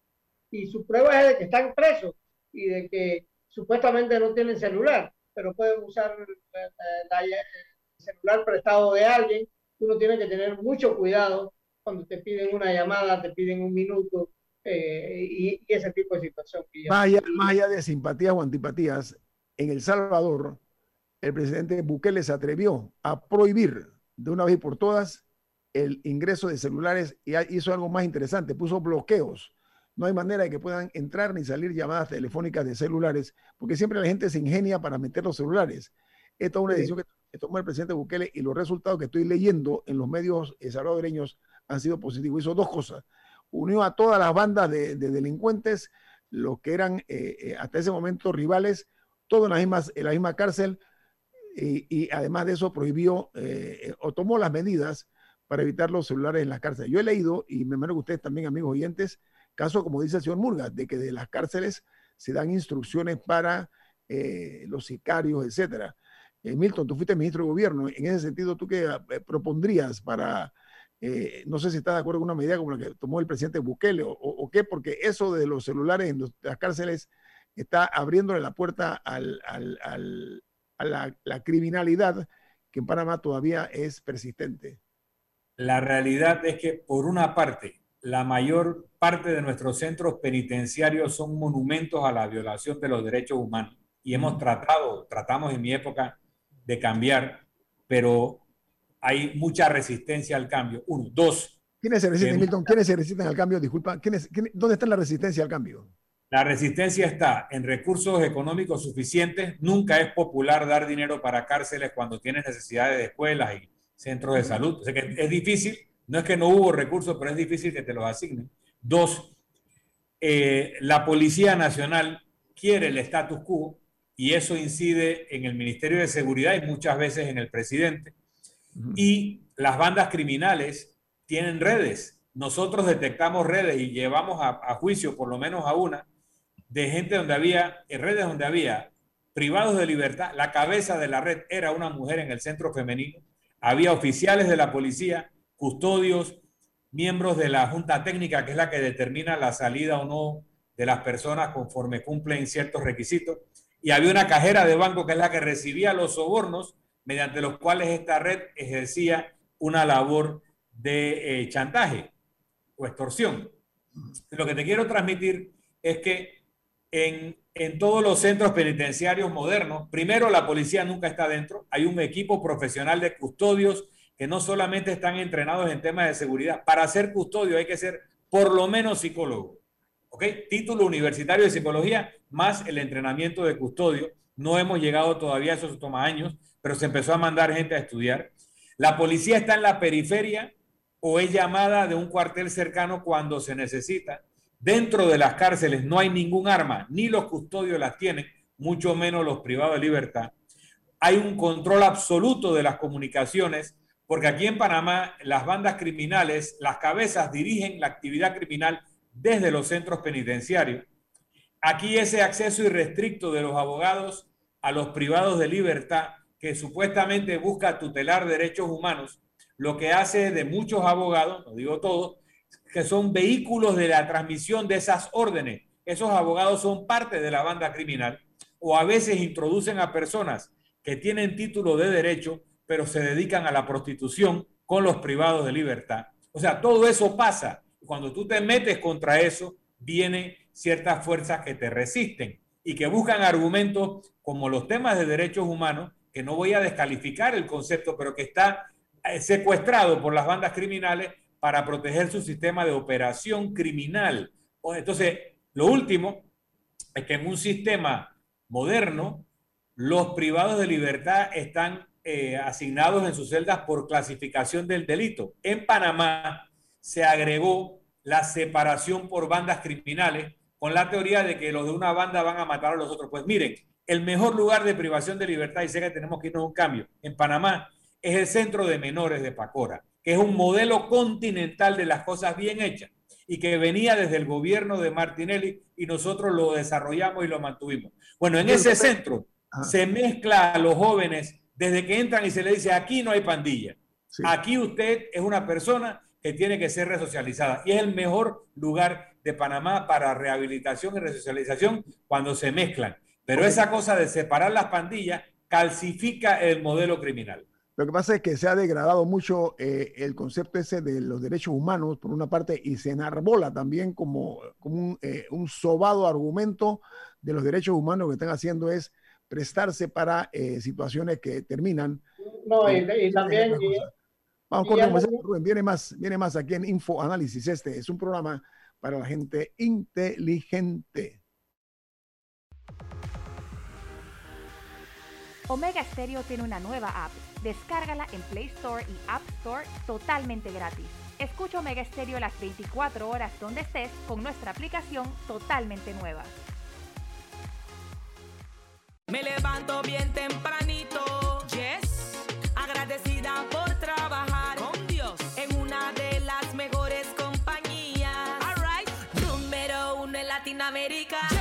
D: y su prueba es de que están presos y de que supuestamente no tienen celular, pero pueden usar el celular prestado de alguien. Uno tiene que tener mucho cuidado cuando te piden una llamada, te piden un minuto eh, y, ese tipo de situación.
B: Más allá, más allá de simpatías o antipatías, en El Salvador, el presidente Bukele se atrevió a prohibir de una vez por todas el ingreso de celulares y hizo algo más interesante, puso bloqueos. No hay manera de que puedan entrar ni salir llamadas telefónicas de celulares, porque siempre la gente se ingenia para meter los celulares. Esta es una decisión que tomó el presidente Bukele y los resultados que estoy leyendo en los medios salvadoreños han sido positivos. Hizo dos cosas. Unió a todas las bandas de, delincuentes, los que eran eh, eh, hasta ese momento rivales, todos en la misma, en la misma cárcel, y, además de eso prohibió eh, o tomó las medidas para evitar los celulares en las cárceles. Yo he leído, y me imagino que ustedes también, amigos oyentes, caso como dice el señor Murga, de que de las cárceles se dan instrucciones para eh, los sicarios, etcétera. Eh, Milton, tú fuiste ministro de gobierno. En ese sentido, ¿tú qué propondrías para, no sé si estás de acuerdo con una medida como la que tomó el presidente Bukele o, qué? Porque eso de los celulares en las cárceles está abriéndole la puerta al, la, criminalidad que en Panamá todavía es persistente.
C: La realidad es que, por una parte, la mayor parte de nuestros centros penitenciarios son monumentos a la violación de los derechos humanos. Y hemos tratado, tratamos en mi época de cambiar, pero hay mucha resistencia al cambio. Uno. Dos.
B: ¿Quiénes se resisten, Milton? ¿Quiénes se resisten al cambio? Disculpa, ¿dónde está la resistencia al cambio?
C: La resistencia está en recursos económicos suficientes. Nunca es popular dar dinero para cárceles cuando tienes necesidades de escuelas y centros de salud. O sea que es difícil. No es que no hubo recursos, pero es difícil que te los asignen. Dos, eh, la Policía Nacional quiere el status quo y eso incide en el Ministerio de Seguridad y muchas veces en el presidente. Y las bandas criminales tienen redes. Nosotros detectamos redes y llevamos a juicio por lo menos a una de gente donde había, en redes donde había privados de libertad, la cabeza de la red era una mujer en el centro femenino, había oficiales de la policía, custodios, miembros de la junta técnica, que es la que determina la salida o no de las personas conforme cumplen ciertos requisitos, y había una cajera de banco que es la que recibía los sobornos mediante los cuales esta red ejercía una labor de eh, chantaje o extorsión. Lo que te quiero transmitir es que en, todos los centros penitenciarios modernos, primero la policía nunca está dentro, hay un equipo profesional de custodios que no solamente están entrenados en temas de seguridad, para ser custodio hay que ser por lo menos psicólogo. ¿Ok? Título universitario de psicología más el entrenamiento de custodio. No hemos llegado todavía, eso toma años, pero se empezó a mandar gente a estudiar. La policía está en la periferia o es llamada de un cuartel cercano cuando se necesita. Dentro de las cárceles no hay ningún arma, ni los custodios las tienen, mucho menos los privados de libertad. Hay un control absoluto de las comunicaciones, porque aquí en Panamá las bandas criminales, las cabezas dirigen la actividad criminal desde los centros penitenciarios. Aquí ese acceso irrestricto de los abogados a los privados de libertad, que supuestamente busca tutelar derechos humanos, lo que hace de muchos abogados, no digo todos, que son vehículos de la transmisión de esas órdenes. Esos abogados son parte de la banda criminal o a veces introducen a personas que tienen título de derecho, pero se dedican a la prostitución con los privados de libertad. O sea, todo eso pasa. Cuando tú te metes contra eso, vienen ciertas fuerzas que te resisten y que buscan argumentos como los temas de derechos humanos que no voy a descalificar el concepto, pero que está eh, secuestrado por las bandas criminales para proteger su sistema de operación criminal. Entonces, lo último es que en un sistema moderno, los privados de libertad están eh, asignados en sus celdas por clasificación del delito. En Panamá se agregó la separación por bandas criminales con la teoría de que los de una banda van a matar a los otros. Pues miren, el mejor lugar de privación de libertad, y sé que tenemos que irnos a un cambio, en Panamá es el centro de menores de Pacora, que es un modelo continental de las cosas bien hechas y que venía desde el gobierno de Martinelli y nosotros lo desarrollamos y lo mantuvimos. Bueno, en ese centro se mezcla a los jóvenes desde que entran y se le dice, aquí no hay pandilla, aquí usted es una persona que tiene que ser resocializada y es el mejor lugar de Panamá para rehabilitación y resocialización cuando se mezclan. Pero esa cosa de separar las pandillas calcifica el modelo criminal.
B: Lo que pasa es que se ha degradado mucho eh, el concepto ese de los derechos humanos, por una parte, y se enarbola también como, como eh, un, sobado argumento de los derechos humanos que están haciendo es prestarse para eh, situaciones que terminan.
D: No, y, también...
B: Vamos con viene más, viene más aquí en Info Análisis. Este es un programa para la gente inteligente.
E: Omega Stereo tiene una nueva app. Descárgala en Play Store y App Store totalmente gratis. Escucha Omega Stereo las 24 horas donde estés con nuestra aplicación totalmente nueva.
J: Me levanto bien tempranito, yes, agradecida por trabajar con Dios en una de las mejores compañías. Alright, número uno en Latinoamérica. Yes.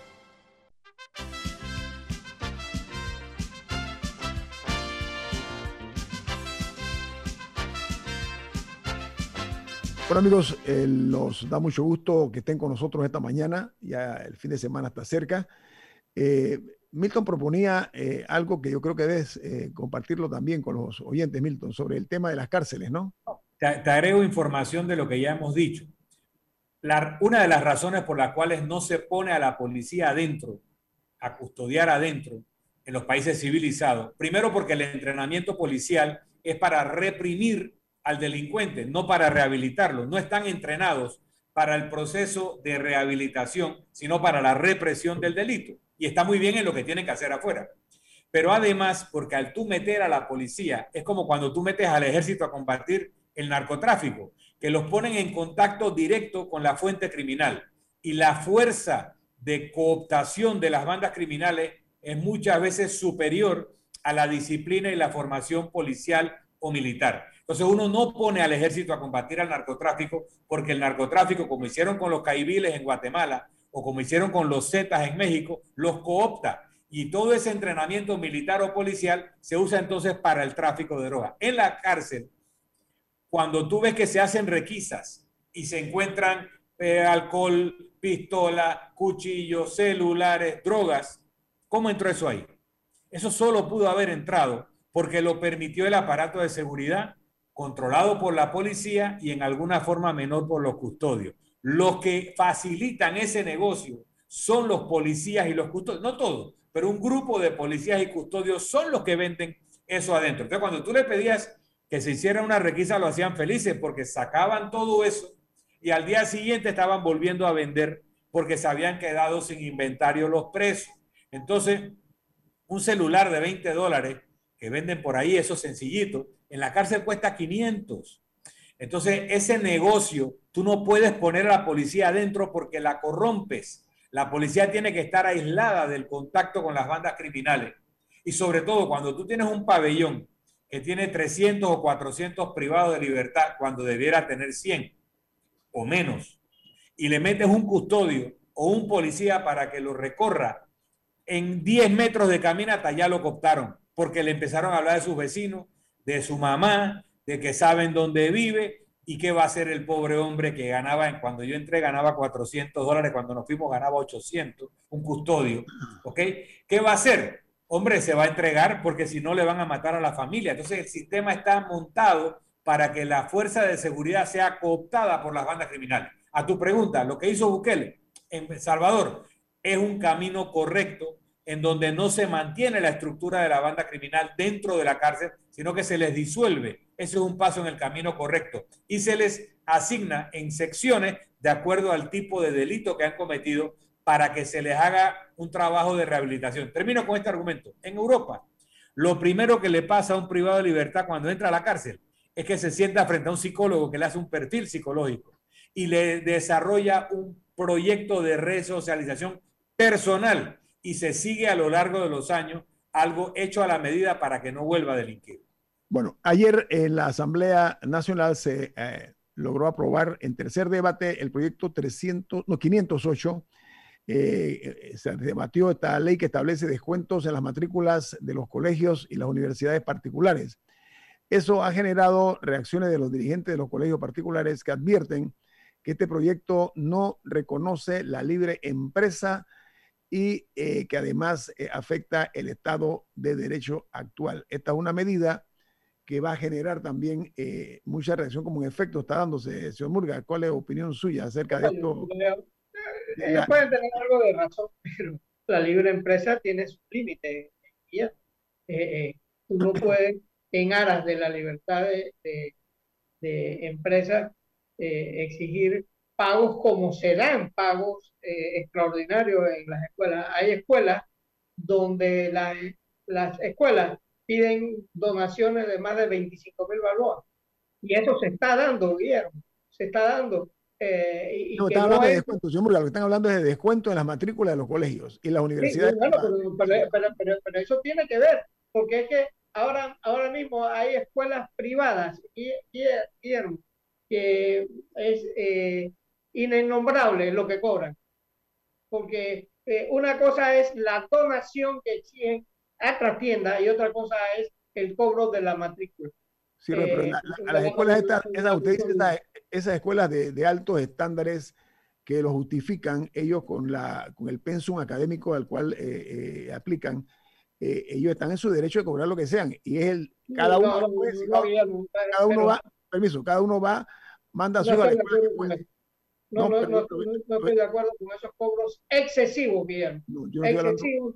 B: Bueno amigos, eh, nos da mucho gusto que estén con nosotros esta mañana, ya el fin de semana está cerca. Eh, Milton proponía eh, algo que yo creo que debes compartirlo también con los oyentes, Milton, sobre el tema de las cárceles, ¿no?
C: Te agrego información de lo que ya hemos dicho una de las razones por las cuales no se pone a la policía adentro, a custodiar adentro en los países civilizados, primero porque el entrenamiento policial es para reprimir al delincuente, no para rehabilitarlo. No están entrenados para el proceso de rehabilitación, sino para la represión del delito. Y está muy bien en lo que tienen que hacer afuera. Pero además, porque al tú meter a la policía, es como cuando tú metes al ejército a combatir el narcotráfico que los ponen en contacto directo con la fuente criminal. Y la fuerza de cooptación de las bandas criminales es muchas veces superior a la disciplina y la formación policial o militar. Entonces uno no pone al ejército a combatir al narcotráfico porque el narcotráfico, como hicieron con los caibiles en Guatemala o como hicieron con los zetas en México, los coopta. Y todo ese entrenamiento militar o policial se usa entonces para el tráfico de drogas. En la cárcel cuando tú ves que se hacen requisas y se encuentran eh, alcohol, pistola, cuchillos, celulares, drogas, ¿cómo entró eso ahí? Eso solo pudo haber entrado porque lo permitió el aparato de seguridad controlado por la policía y en alguna forma menor por los custodios. Los que facilitan ese negocio son los policías y los custodios, no todos, pero un grupo de policías y custodios son los que venden eso adentro. Entonces, cuando tú le pedías que se hiciera una requisa, lo hacían felices porque sacaban todo eso y al día siguiente estaban volviendo a vender porque se habían quedado sin inventario los presos. Entonces, un celular de 20 dólares que venden por ahí, eso sencillito, en la cárcel cuesta 500. Entonces, ese negocio, tú no puedes poner a la policía adentro porque la corrompes. La policía tiene que estar aislada del contacto con las bandas criminales. Y sobre todo, cuando tú tienes un pabellón que tiene 300 o 400 privados de libertad cuando debiera tener 100 o menos, y le metes un custodio o un policía para que lo recorra, en 10 metros de caminata ya lo cooptaron, porque le empezaron a hablar de sus vecinos, de su mamá, de que saben dónde vive y qué va a hacer el pobre hombre que ganaba, cuando yo entré ganaba 400 dólares, cuando nos fuimos ganaba 800, un custodio, ¿ok? ¿Qué va a hacer? hombre, se va a entregar porque si no le van a matar a la familia. Entonces el sistema está montado para que la fuerza de seguridad sea cooptada por las bandas criminales. A tu pregunta, lo que hizo Bukele en Salvador es un camino correcto en donde no se mantiene la estructura de la banda criminal dentro de la cárcel, sino que se les disuelve. Ese es un paso en el camino correcto. Y se les asigna en secciones de acuerdo al tipo de delito que han cometido para que se les haga un trabajo de rehabilitación. Termino con este argumento. En Europa, lo primero que le pasa a un privado de libertad cuando entra a la cárcel es que se sienta frente a un psicólogo que le hace un perfil psicológico y le desarrolla un proyecto de resocialización personal y se sigue a lo largo de los años algo hecho a la medida para que no vuelva a delinquir.
B: Bueno, ayer en la Asamblea Nacional se eh, logró aprobar en tercer debate el proyecto 300, no, 508 eh, se debatió esta ley que establece descuentos en las matrículas de los colegios y las universidades particulares. Eso ha generado reacciones de los dirigentes de los colegios particulares que advierten que este proyecto no reconoce la libre empresa y eh, que además eh, afecta el Estado de Derecho actual. Esta es una medida que va a generar también mucha reacción como un efecto está dándose. Señor Murga, ¿cuál es la opinión suya acerca de esto?
D: ellos pueden tener algo de razón, pero la libre empresa tiene su límite. Eh, eh, tú no puedes, en aras de la libertad de, de, empresas, eh, exigir pagos como se dan pagos extraordinarios en las escuelas. Hay escuelas donde las escuelas piden donaciones de más de 25 mil balboas. Y eso se está dando, Guillermo, se está dando.
B: Eh, no, están hablando de descuento, señor lo que están hablando es de descuento en las matrículas de los colegios y las universidades.
D: pero, eso tiene que ver, porque es que ahora, ahora mismo hay escuelas privadas y, que es eh, innombrable lo que cobran. Porque eh, una cosa es la donación que exigen a otra tienda y otra cosa es el cobro de la matrícula.
B: Sí, pero eh, a las escuelas estas, usted dice esas escuelas de, de, altos estándares que lo justifican ellos con, la, con el pensum académico al cual eh, eh, aplican, ellos están en su derecho de cobrar lo que sean. Y es el, cada uno, cada uno va, permiso, cada uno va, manda su... No,
D: no, no, no, estoy de acuerdo con esos cobros excesivos, bien. excesivos,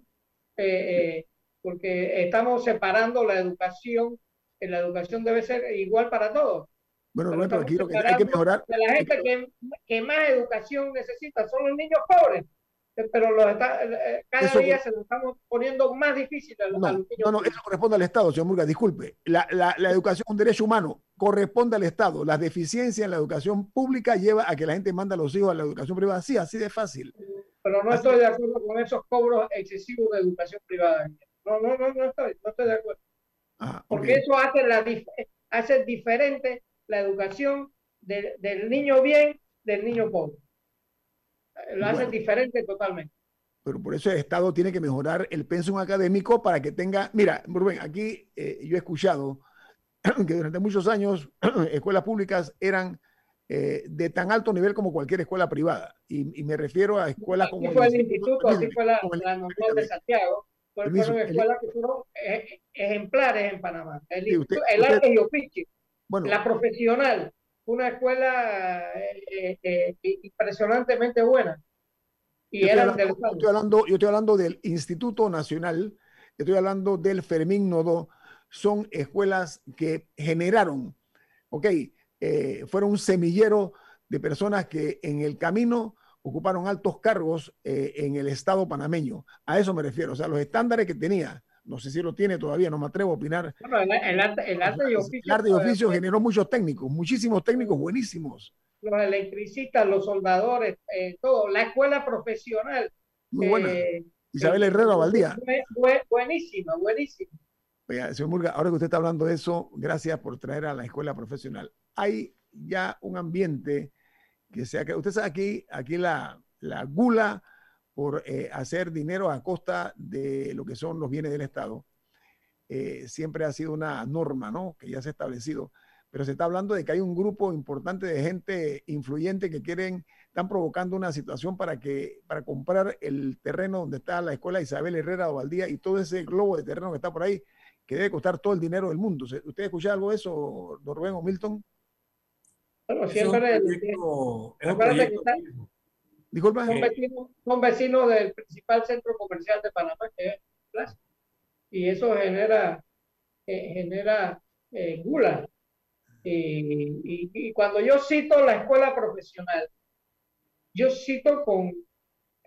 D: porque estamos separando la educación la educación debe ser igual para todos.
B: Bueno, pero aquí lo que hay que mejorar.
D: la gente que, que, más educación necesita son los niños pobres, pero los está, eh, cada día se lo estamos poniendo más difícil a los,
B: no,
D: niños.
B: No, no, eso corresponde al Estado, señor Murga, disculpe. La, la, la, educación es un derecho humano, corresponde al Estado. Las deficiencias en la educación pública lleva a que la gente manda a los hijos a la educación privada. Sí, así de fácil.
D: Pero no estoy de acuerdo con esos cobros excesivos de educación privada. No, no, no, no estoy, no estoy de acuerdo. Ah, Porque eso hace, la, hace diferente la educación del niño bien del niño pobre. Lo hace diferente totalmente.
B: Pero por eso el Estado tiene que mejorar el pensum académico para que tenga. Mira, Rubén, aquí eh, yo he escuchado que durante muchos años escuelas públicas eran eh, de tan alto nivel como cualquier escuela privada. Y, me refiero a escuelas como.
D: Así fue el, instituto, así fue la, la normal de Santiago fueron escuelas que fueron eh, ejemplares en Panamá. El, el arte y bueno, la profesional, una escuela eh, eh, impresionantemente buena. Y
B: Yo estoy, hablando,
D: del
B: yo estoy hablando- yo estoy hablando del Instituto Nacional, estoy hablando del Fermín Nodo, son escuelas que generaron, ok, eh, fueron un semillero de personas que en el camino ocuparon altos cargos eh, en el Estado panameño. A eso me refiero, o sea, los estándares que tenía, no sé si lo tiene todavía, no me atrevo a opinar.
D: Bueno, el, el arte, el arte y oficio.
B: El arte y
D: pues,
B: oficio generó muchos técnicos, muchísimos técnicos buenísimos.
D: Los electricistas, los soldadores, eh, todo. La escuela profesional.
B: Muy buena.
D: eh,
B: Isabel Herrera Valdía.
D: fue- fue buenísima, buenísima.
B: Oiga, señor Murga, ahora que usted está hablando de eso, gracias por traer a la escuela profesional. Hay ya un ambiente que se ha creado. Usted sabe aquí, aquí la, la gula por eh, hacer dinero a costa de lo que son los bienes del Estado. eh, siempre ha sido una norma, ¿no? Que ya se ha establecido. Pero se está hablando de que hay un grupo importante de gente influyente que quieren, están provocando una situación para que, para comprar el terreno donde está la escuela Isabel Herrera Ovaldía y todo ese globo de terreno que está por ahí, que debe costar todo el dinero del mundo. ¿Se- ¿Usted escucha algo de eso, don Rubén o Milton?
D: Bueno,
C: Es un
D: siempre.
C: proyecto- es un
D: que
C: proyecto
D: está-
B: Disculpa.
D: son, vecinos, son vecinos del principal centro comercial de Panamá, que es Plaza. Y eso genera, eh, genera eh, gula. Y, y- y cuando yo cito la escuela profesional, yo cito con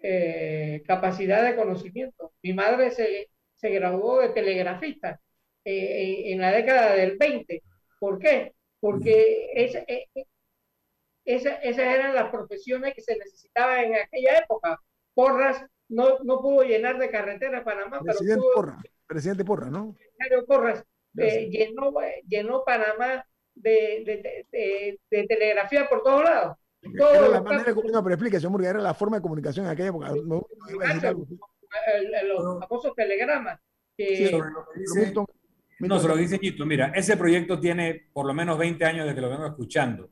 D: eh, capacidad de conocimiento. Mi madre se, se graduó de telegrafista en, en la década del 20. ¿Por qué? Porque eh, esa- esas eran las profesiones que se necesitaban en aquella época. Porras no, no pudo llenar de carretera Panamá, pero
B: Presidente
D: pudo,
B: Porra, presidente Porra, ¿no?
D: Mario Porras eh, llenó, llenó Panamá de, de- de- de- de telegrafía por todos lados. Todos
B: Era la manera de
D: campos,
B: comunicar, pero explique, señor Murga, era la forma de comunicación en aquella época. No, no iba a decir algo.
D: el- el- los famosos telegramas. que-
B: Sí,
C: sobre lo que
B: pero
C: dice-
B: Milton-
C: No, se lo dice. Mira, ese proyecto tiene por lo menos 20 años de que lo vengo escuchando.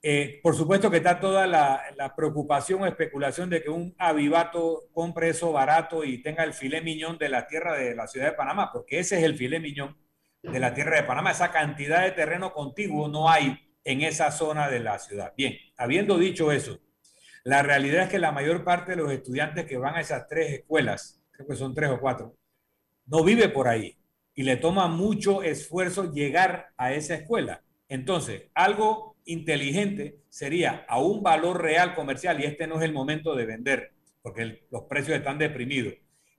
C: Eh, por supuesto que está toda la, la preocupación o especulación de que un avivato compre eso barato y tenga el filé miñón de la tierra de la ciudad de Panamá, porque ese es el filé miñón de la tierra de Panamá. Esa cantidad de terreno contiguo no hay en esa zona de la ciudad. Bien, habiendo dicho eso, la realidad es que la mayor parte de los estudiantes que van a esas tres escuelas, creo que son tres o cuatro, no vive por ahí y le toma mucho esfuerzo llegar a esa escuela. Entonces, algo inteligente sería a un valor real comercial, y este no es el momento de vender, porque los precios están deprimidos,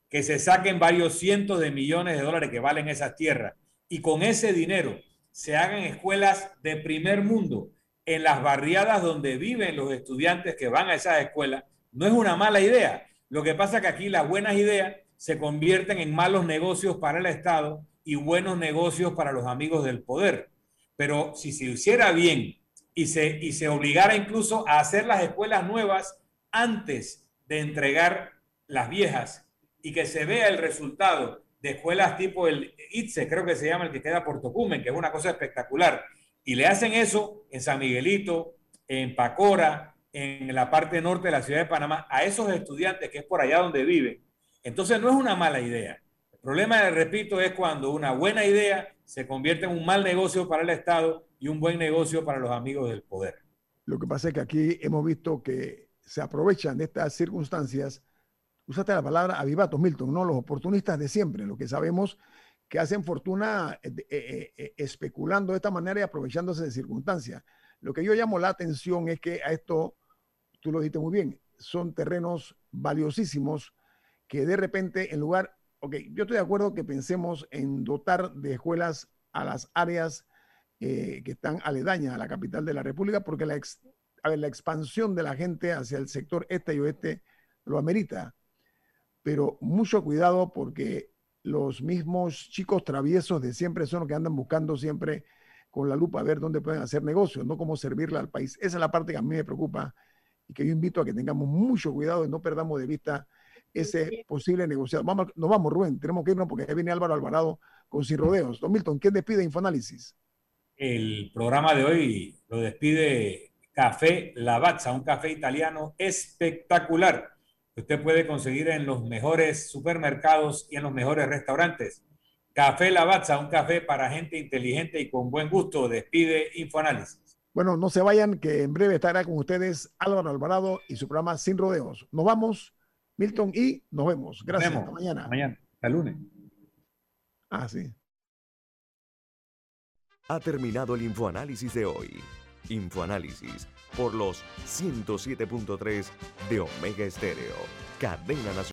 C: que se saquen varios cientos de millones de dólares que valen esas tierras y con ese dinero se hagan escuelas de primer mundo en las barriadas donde viven los estudiantes que van a esas escuelas, no es una mala idea. Lo que pasa es que aquí las buenas ideas se convierten en malos negocios para el Estado y buenos negocios para los amigos del poder. Pero si se hiciera bien y se, y se obligara incluso a hacer las escuelas nuevas antes de entregar las viejas y que se vea el resultado de escuelas tipo el ITSE, creo que se llama el que queda por Tocumen, que es una cosa espectacular, y le hacen eso en San Miguelito, en Pacora, en la parte norte de la ciudad de Panamá, a esos estudiantes que es por allá donde viven. Entonces no es una mala idea. El problema, repito, es cuando una buena idea se convierte en un mal negocio para el Estado y un buen negocio para los amigos del poder.
B: Lo que pasa es que aquí hemos visto que se aprovechan de estas circunstancias. Usaste la palabra avivatos, Milton, ¿no? Los oportunistas de siempre, lo que sabemos que hacen fortuna eh, eh, eh, especulando de esta manera y aprovechándose de circunstancias. Lo que yo llamo la atención es que a esto, tú lo dijiste muy bien, son terrenos valiosísimos que de repente en lugar, ok, yo estoy de acuerdo que pensemos en dotar de escuelas a las áreas eh, que están aledañas a la capital de la República, porque la, ex- a ver, la expansión de la gente hacia el sector este y oeste lo amerita. Pero mucho cuidado porque los mismos chicos traviesos de siempre son los que andan buscando siempre con la lupa a ver dónde pueden hacer negocios, no cómo servirle al país. Esa es la parte que a mí me preocupa y que yo invito a que tengamos mucho cuidado y no perdamos de vista ese posible negociado. Vamos, nos vamos, Rubén, tenemos que irnos porque ya viene Álvaro Alvarado con Sin Rodeos. Don Milton, ¿quién despide Infoanálisis?
C: El programa de hoy lo despide Café Lavazza, un café italiano espectacular que usted puede conseguir en los mejores supermercados y en los mejores restaurantes. Café Lavazza, un café para gente inteligente y con buen gusto. Despide Infoanálisis.
B: Bueno, no se vayan, que en breve estará con ustedes Álvaro Alvarado y su programa Sin Rodeos. Nos vamos Milton, y nos vemos. Gracias.
C: Nos
B: Hasta
C: vemos.
B: mañana.
C: Mañana, hasta lunes.
B: Ah, sí.
A: Ha terminado el infoanálisis de hoy. Infoanálisis por los 107.3 de Omega Estéreo, cadena nacional.